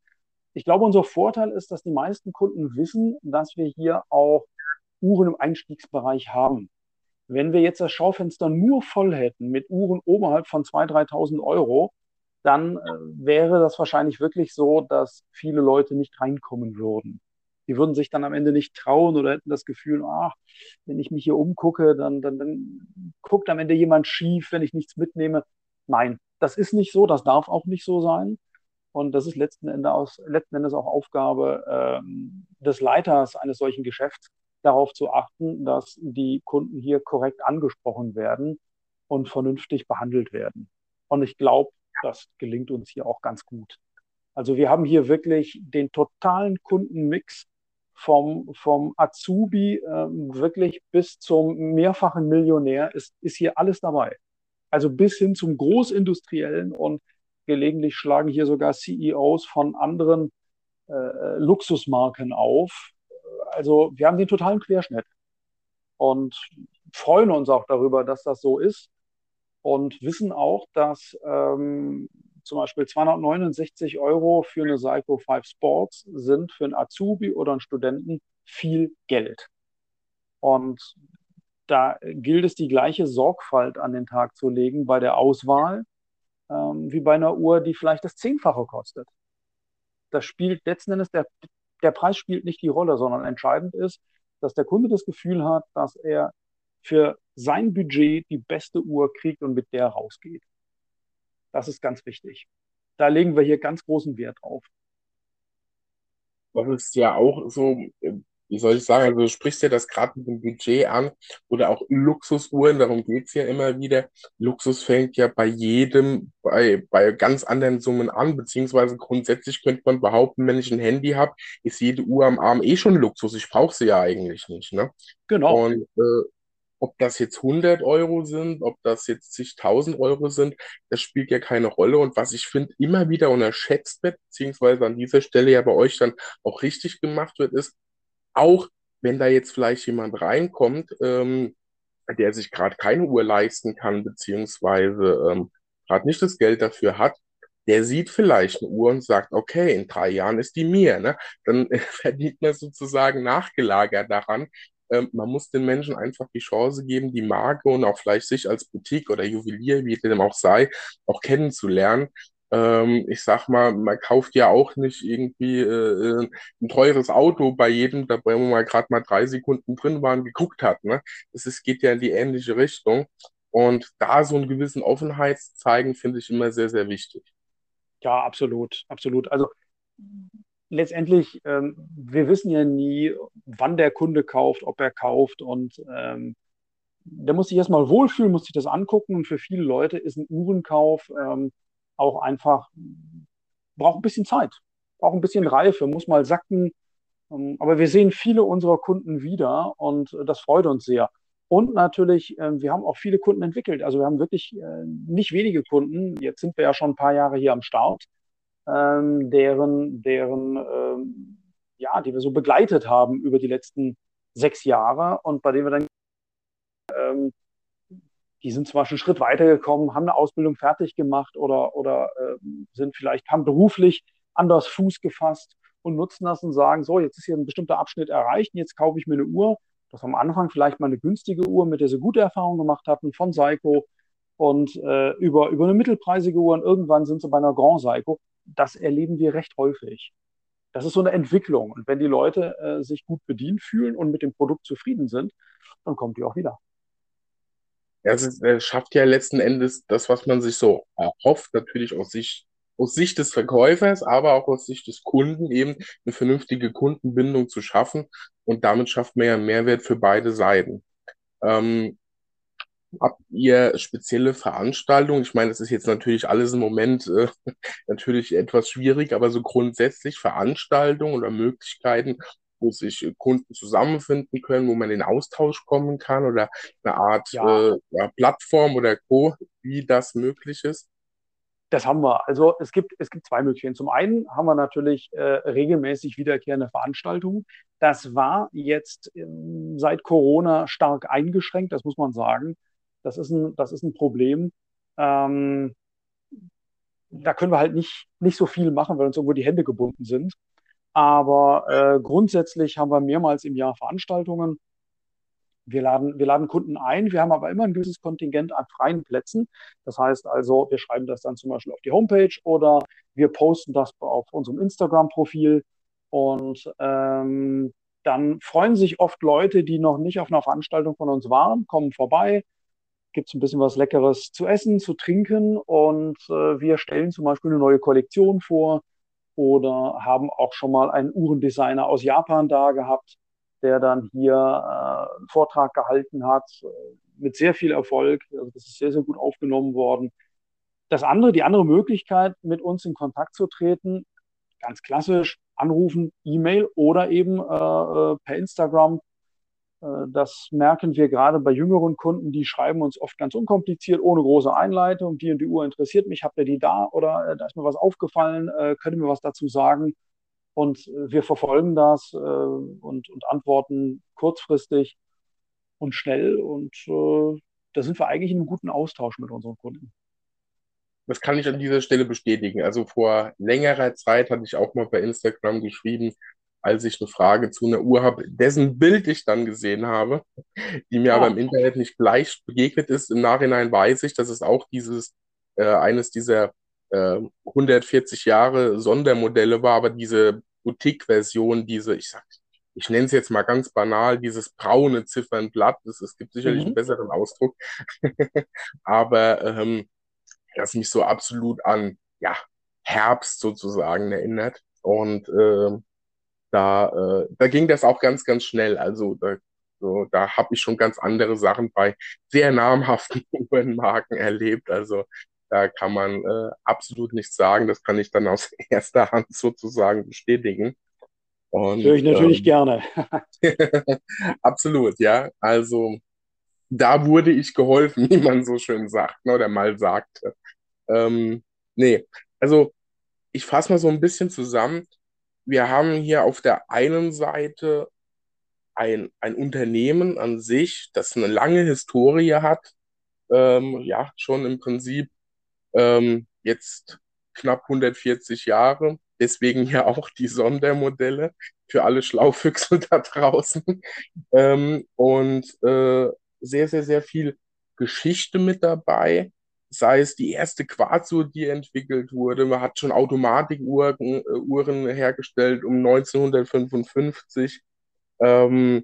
Ich glaube, unser Vorteil ist, dass die meisten Kunden wissen, dass wir hier auch Uhren im Einstiegsbereich haben. Wenn wir jetzt das Schaufenster nur voll hätten mit Uhren oberhalb von 2.000, 3.000 Euro, dann äh, wäre das wahrscheinlich wirklich so, dass viele Leute nicht reinkommen würden. Die würden sich dann am Ende nicht trauen oder hätten das Gefühl, ach, wenn ich mich hier umgucke, dann, dann, dann guckt am Ende jemand schief, wenn ich nichts mitnehme. Nein, das ist nicht so, das darf auch nicht so sein. Und das ist letzten Endes, aus, letzten Endes auch Aufgabe ähm, des Leiters eines solchen Geschäfts, darauf zu achten, dass die Kunden hier korrekt angesprochen werden und vernünftig behandelt werden. Und ich glaube, das gelingt uns hier auch ganz gut. Also wir haben hier wirklich den totalen Kundenmix vom, vom Azubi äh, wirklich bis zum mehrfachen Millionär ist, ist hier alles dabei. Also bis hin zum Großindustriellen und gelegentlich schlagen hier sogar CEOs von anderen äh, Luxusmarken auf. Also wir haben den totalen Querschnitt und freuen uns auch darüber, dass das so ist und wissen auch, dass ähm, zum Beispiel 269 Euro für eine Psycho 5 Sports sind für einen Azubi oder einen Studenten viel Geld. Und da gilt es, die gleiche Sorgfalt an den Tag zu legen bei der Auswahl, ähm, wie bei einer Uhr, die vielleicht das Zehnfache kostet. Das spielt letzten Endes, der, der Preis spielt nicht die Rolle, sondern entscheidend ist, dass der Kunde das Gefühl hat, dass er für sein Budget die beste Uhr kriegt und mit der rausgeht. Das ist ganz wichtig. Da legen wir hier ganz großen Wert drauf. Das ist ja auch so, wie soll ich sagen, also du sprichst ja das gerade mit dem Budget an oder auch Luxusuhren, darum geht's ja immer wieder. Luxus fängt ja bei jedem, bei, bei ganz anderen Summen an, beziehungsweise grundsätzlich könnte man behaupten, wenn ich ein Handy habe, ist jede Uhr am Arm eh schon Luxus. Ich brauche sie ja eigentlich nicht. Ne? Genau. Und äh, ob das jetzt 100 Euro sind, ob das jetzt zigtausend Euro sind, das spielt ja keine Rolle. Und was ich finde, immer wieder unterschätzt wird, beziehungsweise an dieser Stelle ja bei euch dann auch richtig gemacht wird, ist, auch wenn da jetzt vielleicht jemand reinkommt, ähm, der sich gerade keine Uhr leisten kann, beziehungsweise ähm, gerade nicht das Geld dafür hat, der sieht vielleicht eine Uhr und sagt, okay, in drei Jahren ist die mir. Ne? Dann verdient man sozusagen nachgelagert daran, ähm, man muss den Menschen einfach die Chance geben, die Marke und auch vielleicht sich als Boutique oder Juwelier, wie es dem auch sei, auch kennenzulernen. Ähm, ich sag mal, man kauft ja auch nicht irgendwie äh, ein teures Auto bei jedem, dabei wo man gerade mal drei Sekunden drin war und geguckt hat. Ne? Es ist, geht ja in die ähnliche Richtung. Und da so einen gewissen Offenheit zeigen, finde ich immer sehr, sehr wichtig. Ja, absolut, absolut. Also letztendlich, ähm, wir wissen ja nie, wann der Kunde kauft, ob er kauft und ähm, der muss sich erstmal wohlfühlen, muss sich das angucken und für viele Leute ist ein Uhrenkauf ähm, auch einfach, braucht ein bisschen Zeit, braucht ein bisschen Reife, muss mal sacken. Ähm, aber wir sehen viele unserer Kunden wieder und das freut uns sehr. Und natürlich, äh, wir haben auch viele Kunden entwickelt. Also wir haben wirklich äh, nicht wenige Kunden. Jetzt sind wir ja schon ein paar Jahre hier am Start ähm, deren, deren ähm, ja, die wir so begleitet haben über die letzten sechs Jahre und bei denen wir dann, ähm, die sind zum Beispiel einen Schritt weitergekommen, haben eine Ausbildung fertig gemacht oder, oder äh, sind vielleicht, haben beruflich anders Fuß gefasst und nutzen das und sagen, so, jetzt ist hier ein bestimmter Abschnitt erreicht und jetzt kaufe ich mir eine Uhr. Das am Anfang vielleicht mal eine günstige Uhr, mit der sie gute Erfahrungen gemacht hatten, von Seiko und äh, über, über eine mittelpreisige Uhr und irgendwann sind sie bei einer Grand Seiko das erleben wir recht häufig. Das ist so eine Entwicklung. Und wenn die Leute äh, sich gut bedient fühlen und mit dem Produkt zufrieden sind, dann kommt die auch wieder. Ist, es schafft ja letzten Endes das, was man sich so erhofft, natürlich aus Sicht, aus Sicht des Verkäufers, aber auch aus Sicht des Kunden eben eine vernünftige Kundenbindung zu schaffen. Und damit schafft man ja Mehrwert für beide Seiten. Ähm, Habt ihr spezielle Veranstaltungen? Ich meine, das ist jetzt natürlich alles im Moment äh, natürlich etwas schwierig, aber so grundsätzlich Veranstaltungen oder Möglichkeiten, wo sich Kunden zusammenfinden können, wo man in Austausch kommen kann oder eine Art ja. Äh, ja, Plattform oder Co., wie das möglich ist? Das haben wir. Also es gibt, es gibt zwei Möglichkeiten. Zum einen haben wir natürlich äh, regelmäßig wiederkehrende Veranstaltungen. Das war jetzt ähm, seit Corona stark eingeschränkt, das muss man sagen. Das ist ein, das ist ein Problem. Ähm, da können wir halt nicht, nicht so viel machen, weil uns irgendwo die Hände gebunden sind. Aber äh, grundsätzlich haben wir mehrmals im Jahr Veranstaltungen. Wir laden, wir laden Kunden ein. Wir haben aber immer ein gewisses Kontingent an freien Plätzen. Das heißt also, wir schreiben das dann zum Beispiel auf die Homepage oder wir posten das auf unserem Instagram-Profil. Und ähm, dann freuen sich oft Leute, die noch nicht auf einer Veranstaltung von uns waren, kommen vorbei, gibt es ein bisschen was Leckeres zu essen, zu trinken und äh, wir stellen zum Beispiel eine neue Kollektion vor oder haben auch schon mal einen Uhrendesigner aus Japan da gehabt, der dann hier äh, einen Vortrag gehalten hat äh, mit sehr viel Erfolg. Also das ist sehr, sehr gut aufgenommen worden. Das andere, die andere Möglichkeit, mit uns in Kontakt zu treten, ganz klassisch, anrufen, E-Mail oder eben äh, äh per Instagram das merken wir gerade bei jüngeren Kunden, die schreiben uns oft ganz unkompliziert, ohne große Einleitung. Die und die Uhr interessiert mich, habt ihr die da oder äh, da ist mir was aufgefallen, äh, könnt ihr mir was dazu sagen? Und äh, wir verfolgen das äh, und, und antworten kurzfristig und schnell und äh, da sind wir eigentlich in einem guten Austausch mit unseren Kunden. Das kann ich an dieser Stelle bestätigen. Also vor längerer Zeit hatte ich auch mal bei Instagram geschrieben, als ich eine Frage zu einer Uhr habe, dessen Bild ich dann gesehen habe, die mir ah. aber im Internet nicht gleich begegnet ist. Im Nachhinein weiß ich, dass es auch dieses, äh, eines dieser äh, 140 Jahre Sondermodelle war, aber diese Boutique-Version, diese, ich sag, ich nenne es jetzt mal ganz banal, dieses braune Ziffernblatt, es, es gibt sicherlich mhm. einen besseren Ausdruck, aber ähm, das mich so absolut an ja, Herbst sozusagen erinnert. Und äh, da, äh, da ging das auch ganz, ganz schnell. Also da, so, da habe ich schon ganz andere Sachen bei sehr namhaften Uhrenmarken erlebt. Also da kann man äh, absolut nichts sagen. Das kann ich dann aus erster Hand sozusagen bestätigen. Und, Höre ich natürlich ähm, gerne. absolut, ja. Also da wurde ich geholfen, wie man so schön sagt, ne, oder mal sagte. Ähm, nee, also ich fasse mal so ein bisschen zusammen wir haben hier auf der einen Seite ein, ein Unternehmen an sich, das eine lange Historie hat, ähm, ja, schon im Prinzip ähm, jetzt knapp 140 Jahre. Deswegen ja auch die Sondermodelle für alle Schlaufüchse da draußen. Ähm, und äh, sehr, sehr, sehr viel Geschichte mit dabei sei es die erste Quarzuhr, die entwickelt wurde. Man hat schon Automatikuhren äh, Uhren hergestellt um 1955. Ähm,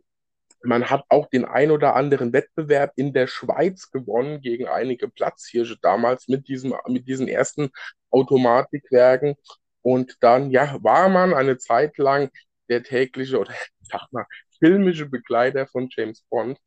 man hat auch den ein oder anderen Wettbewerb in der Schweiz gewonnen gegen einige Platzhirsche damals mit, diesem, mit diesen ersten Automatikwerken. Und dann, ja, war man eine Zeit lang der tägliche oder sag mal, filmische Begleiter von James Bond.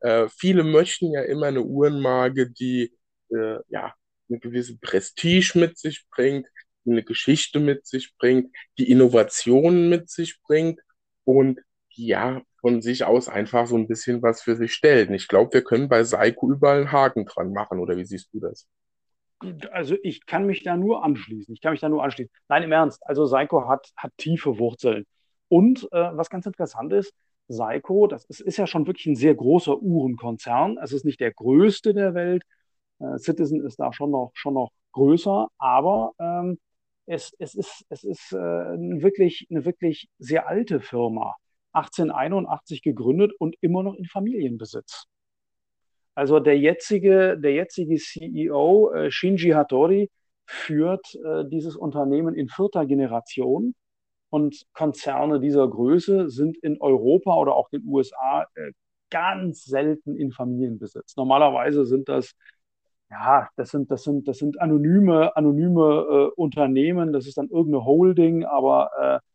Äh, viele möchten ja immer eine Uhrenmarke, die äh, ja, eine gewisse Prestige mit sich bringt, eine Geschichte mit sich bringt, die Innovationen mit sich bringt und ja, von sich aus einfach so ein bisschen was für sich stellt. Ich glaube, wir können bei Seiko überall einen Haken dran machen, oder wie siehst du das? Also ich kann mich da nur anschließen. Ich kann mich da nur anschließen. Nein, im Ernst. Also Seiko hat, hat tiefe Wurzeln. Und äh, was ganz interessant ist, Seiko, das ist, ist ja schon wirklich ein sehr großer Uhrenkonzern. Es ist nicht der größte der Welt, Citizen ist da schon noch, schon noch größer, aber ähm, es, es ist, es ist äh, wirklich, eine wirklich sehr alte Firma. 1881 gegründet und immer noch in Familienbesitz. Also der jetzige, der jetzige CEO, äh, Shinji Hattori, führt äh, dieses Unternehmen in vierter Generation. Und Konzerne dieser Größe sind in Europa oder auch den USA äh, ganz selten in Familienbesitz. Normalerweise sind das ja, das sind, das sind, das sind anonyme, anonyme äh, Unternehmen, das ist dann irgendeine Holding, aber äh,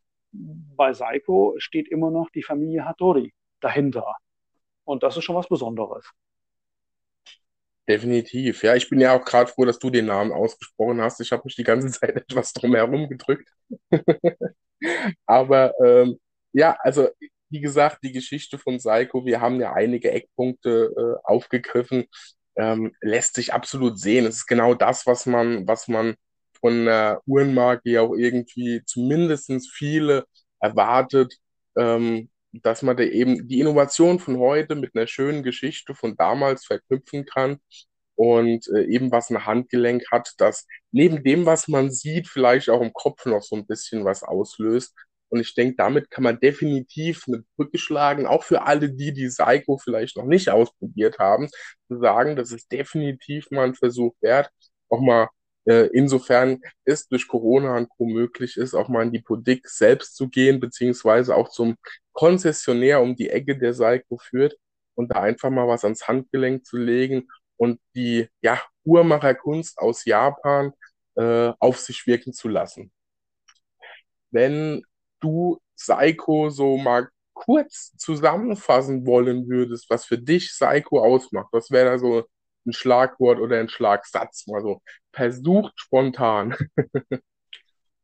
bei Seiko steht immer noch die Familie Hattori dahinter. Und das ist schon was Besonderes. Definitiv. Ja, ich bin ja auch gerade froh, dass du den Namen ausgesprochen hast. Ich habe mich die ganze Zeit etwas drumherum gedrückt. Aber ähm, ja, also wie gesagt, die Geschichte von Seiko, wir haben ja einige Eckpunkte äh, aufgegriffen, ähm, lässt sich absolut sehen. Es ist genau das, was man, was man von der Uhrenmarke ja auch irgendwie zumindest viele erwartet, ähm, dass man da eben die Innovation von heute mit einer schönen Geschichte von damals verknüpfen kann und äh, eben was ein Handgelenk hat, das neben dem, was man sieht, vielleicht auch im Kopf noch so ein bisschen was auslöst. Und ich denke, damit kann man definitiv eine Brücke schlagen, auch für alle die, die Psycho vielleicht noch nicht ausprobiert haben, zu sagen, das ist definitiv mal ein Versuch wert, auch mal äh, insofern es durch Corona und Co. möglich ist, auch mal in die Politik selbst zu gehen, beziehungsweise auch zum Konzessionär um die Ecke, der Seiko führt, und da einfach mal was ans Handgelenk zu legen und die ja, Uhrmacherkunst aus Japan äh, auf sich wirken zu lassen. Wenn du Seiko so mal kurz zusammenfassen wollen würdest, was für dich Seiko ausmacht, was wäre da so ein Schlagwort oder ein Schlagsatz, mal so versucht spontan.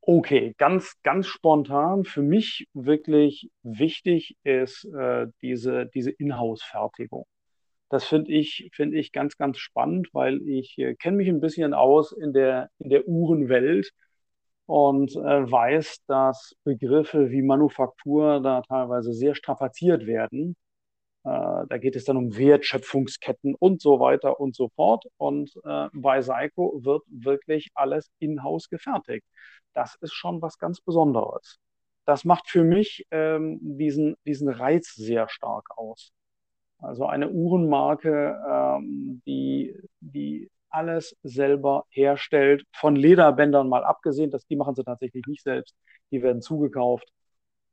Okay, ganz, ganz spontan. Für mich wirklich wichtig ist äh, diese, diese Inhouse-Fertigung. Das finde ich, finde ich ganz, ganz spannend, weil ich äh, kenne mich ein bisschen aus in der, in der Uhrenwelt und äh, weiß, dass Begriffe wie Manufaktur da teilweise sehr strapaziert werden. Äh, da geht es dann um Wertschöpfungsketten und so weiter und so fort. Und äh, bei Seiko wird wirklich alles in-house gefertigt. Das ist schon was ganz Besonderes. Das macht für mich ähm, diesen, diesen Reiz sehr stark aus. Also eine Uhrenmarke, ähm, die, die alles selber herstellt, von Lederbändern mal abgesehen, das, die machen sie tatsächlich nicht selbst, die werden zugekauft.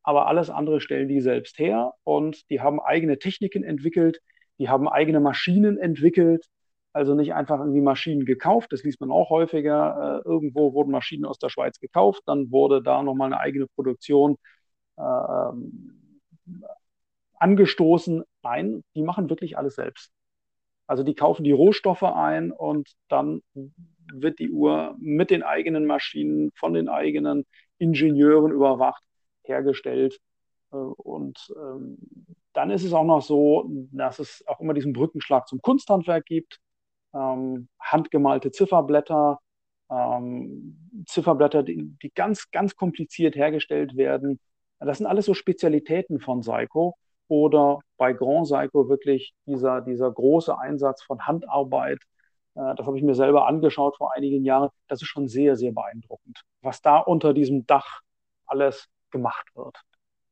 Aber alles andere stellen die selbst her und die haben eigene Techniken entwickelt, die haben eigene Maschinen entwickelt, also nicht einfach irgendwie Maschinen gekauft, das liest man auch häufiger. Äh, irgendwo wurden Maschinen aus der Schweiz gekauft, dann wurde da nochmal eine eigene Produktion äh, angestoßen. Nein, die machen wirklich alles selbst. Also die kaufen die Rohstoffe ein und dann wird die Uhr mit den eigenen Maschinen von den eigenen Ingenieuren überwacht, hergestellt. Äh, und ähm, dann ist es auch noch so, dass es auch immer diesen Brückenschlag zum Kunsthandwerk gibt. Ähm, handgemalte Zifferblätter, ähm, Zifferblätter, die, die, ganz, ganz kompliziert hergestellt werden. Das sind alles so Spezialitäten von Seiko oder bei Grand Seiko wirklich dieser, dieser große Einsatz von Handarbeit. Äh, das habe ich mir selber angeschaut vor einigen Jahren. Das ist schon sehr, sehr beeindruckend, was da unter diesem Dach alles gemacht wird.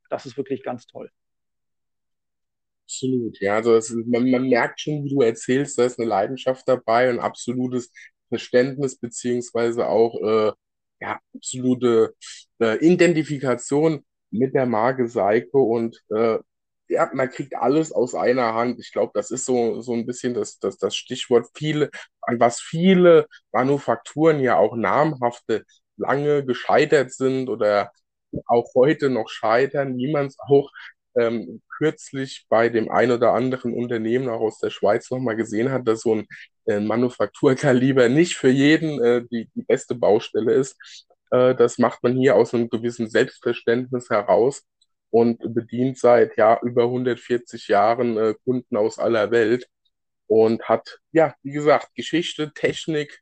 Das ist wirklich ganz toll. Absolut, ja. Also ist, man, man merkt schon, wie du erzählst, da ist eine Leidenschaft dabei und absolutes Verständnis beziehungsweise auch äh, ja, absolute äh, Identifikation mit der Marke Seiko und äh, ja, man kriegt alles aus einer Hand. Ich glaube, das ist so, so ein bisschen das, das, das Stichwort viele, an was viele Manufakturen ja auch namhafte lange gescheitert sind oder auch heute noch scheitern, wie man es auch ähm, kürzlich bei dem ein oder anderen Unternehmen auch aus der Schweiz nochmal gesehen hat, dass so ein äh, Manufakturkaliber nicht für jeden äh, die, die beste Baustelle ist. Äh, das macht man hier aus einem gewissen Selbstverständnis heraus und bedient seit ja über 140 Jahren äh, Kunden aus aller Welt und hat, ja, wie gesagt, Geschichte, Technik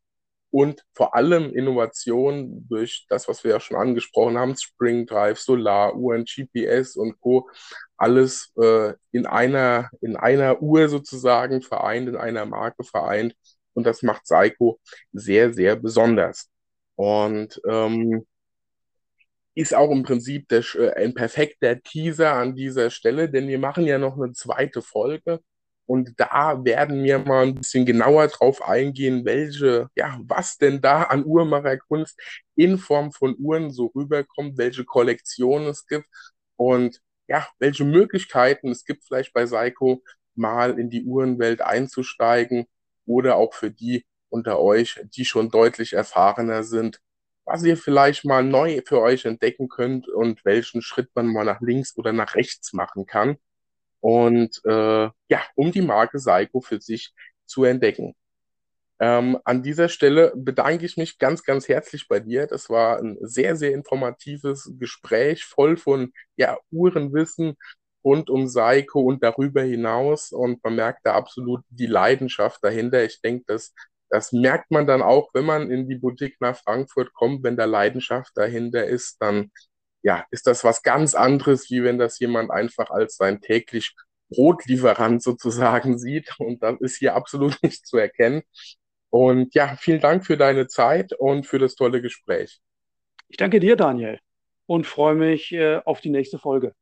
und vor allem Innovation durch das, was wir ja schon angesprochen haben, Spring Drive, Solar, Uhren, GPS und Co. Alles äh, in einer, in einer Uhr sozusagen vereint, in einer Marke vereint. Und das macht Seiko sehr, sehr besonders. Und ähm, ist auch im Prinzip der, äh, ein perfekter Teaser an dieser Stelle, denn wir machen ja noch eine zweite Folge Und da werden wir mal ein bisschen genauer drauf eingehen, welche, ja, was denn da an Uhrmacherkunst in Form von Uhren so rüberkommt, welche Kollektionen es gibt und ja, welche Möglichkeiten es gibt, vielleicht bei Seiko mal in die Uhrenwelt einzusteigen oder auch für die unter euch, die schon deutlich erfahrener sind, was ihr vielleicht mal neu für euch entdecken könnt und welchen Schritt man mal nach links oder nach rechts machen kann. Und äh, ja, um die Marke Seiko für sich zu entdecken. Ähm, an dieser Stelle bedanke ich mich ganz, ganz herzlich bei dir. Das war ein sehr, sehr informatives Gespräch, voll von ja, Uhrenwissen rund um Seiko und darüber hinaus. Und man merkt da absolut die Leidenschaft dahinter. Ich denke, das, das merkt man dann auch, wenn man in die Boutique nach Frankfurt kommt, wenn da Leidenschaft dahinter ist, dann ja, ist das was ganz anderes, wie wenn das jemand einfach als sein täglich Brotlieferant sozusagen sieht. Und das ist hier absolut nicht zu erkennen. Und ja, vielen Dank für deine Zeit und für das tolle Gespräch. Ich danke dir, Daniel, und freue mich äh, auf die nächste Folge.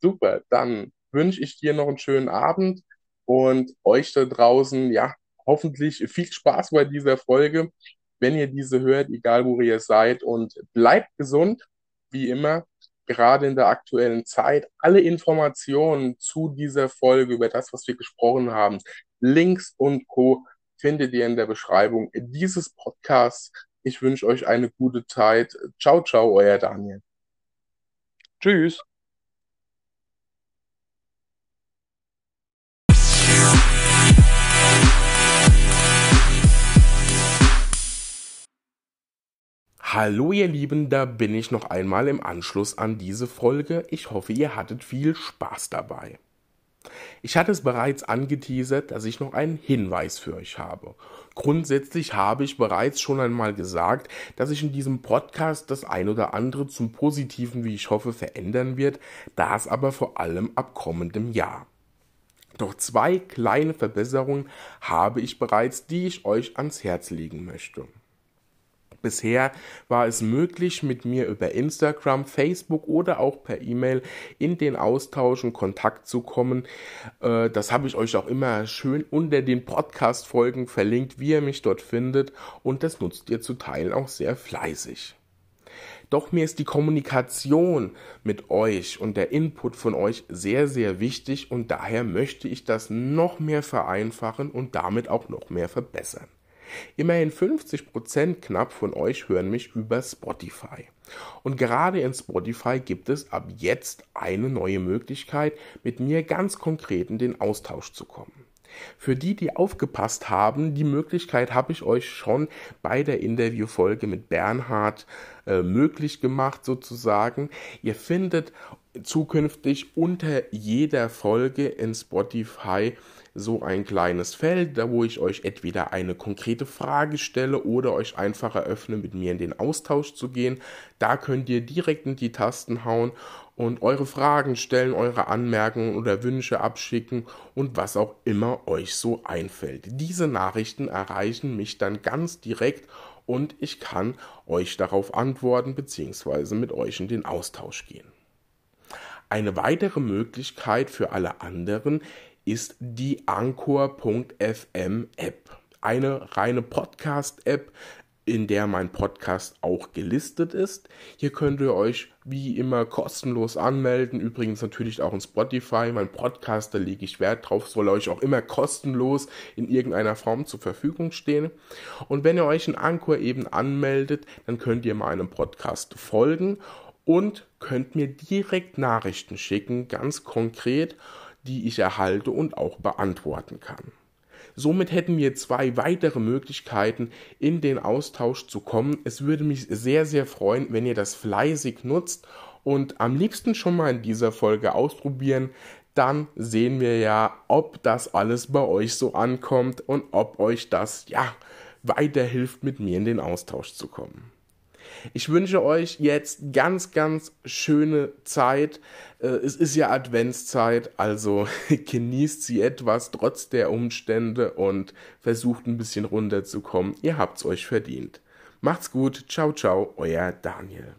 Super, dann wünsche ich dir noch einen schönen Abend und euch da draußen, ja, hoffentlich viel Spaß bei dieser Folge, wenn ihr diese hört, egal wo ihr seid und bleibt gesund, wie immer, gerade in der aktuellen Zeit. Alle Informationen zu dieser Folge über das, was wir gesprochen haben, Links und Co findet ihr in der Beschreibung dieses Podcasts. Ich wünsche euch eine gute Zeit. Ciao, ciao, euer Daniel. Tschüss. Hallo ihr Lieben, da bin ich noch einmal im Anschluss an diese Folge. Ich hoffe, ihr hattet viel Spaß dabei. Ich hatte es bereits angeteasert, dass ich noch einen Hinweis für euch habe. Grundsätzlich habe ich bereits schon einmal gesagt, dass sich in diesem Podcast das ein oder andere zum Positiven, wie ich hoffe, verändern wird, das aber vor allem ab kommendem Jahr. Doch zwei kleine Verbesserungen habe ich bereits, die ich euch ans Herz legen möchte. Bisher war es möglich, mit mir über Instagram, Facebook oder auch per E-Mail in den Austausch und Kontakt zu kommen. Äh, das habe ich euch auch immer schön unter den Podcast-Folgen verlinkt, wie ihr mich dort findet. Und das nutzt ihr zu Teilen auch sehr fleißig. Doch mir ist die Kommunikation mit euch und der Input von euch sehr, sehr wichtig und daher möchte ich das noch mehr vereinfachen und damit auch noch mehr verbessern. Immerhin 50 Prozent knapp von euch hören mich über Spotify. Und gerade in Spotify gibt es ab jetzt eine neue Möglichkeit, mit mir ganz konkret in den Austausch zu kommen. Für die, die aufgepasst haben, die Möglichkeit habe ich euch schon bei der Interviewfolge mit Bernhard äh, möglich gemacht, sozusagen. Ihr findet zukünftig unter jeder Folge in Spotify so ein kleines Feld, da wo ich euch entweder eine konkrete Frage stelle oder euch einfach eröffne, mit mir in den Austausch zu gehen. Da könnt ihr direkt in die Tasten hauen und eure Fragen stellen, eure Anmerkungen oder Wünsche abschicken und was auch immer euch so einfällt. Diese Nachrichten erreichen mich dann ganz direkt und ich kann euch darauf antworten bzw. mit euch in den Austausch gehen. Eine weitere Möglichkeit für alle anderen ist die Anchor.fm App. Eine reine Podcast-App, in der mein Podcast auch gelistet ist. Hier könnt ihr euch wie immer kostenlos anmelden. Übrigens natürlich auch in Spotify. Mein Podcast, da lege ich Wert drauf, soll euch auch immer kostenlos in irgendeiner Form zur Verfügung stehen. Und wenn ihr euch in Anchor eben anmeldet, dann könnt ihr meinem Podcast folgen und könnt mir direkt Nachrichten schicken, ganz konkret die ich erhalte und auch beantworten kann. Somit hätten wir zwei weitere Möglichkeiten, in den Austausch zu kommen. Es würde mich sehr, sehr freuen, wenn ihr das fleißig nutzt und am liebsten schon mal in dieser Folge ausprobieren. Dann sehen wir ja, ob das alles bei euch so ankommt und ob euch das ja weiterhilft, mit mir in den Austausch zu kommen. Ich wünsche euch jetzt ganz, ganz schöne Zeit. Äh, es ist ja Adventszeit, also genießt sie etwas trotz der Umstände und versucht ein bisschen runterzukommen. Ihr habt's euch verdient. Macht's gut. Ciao, ciao, euer Daniel.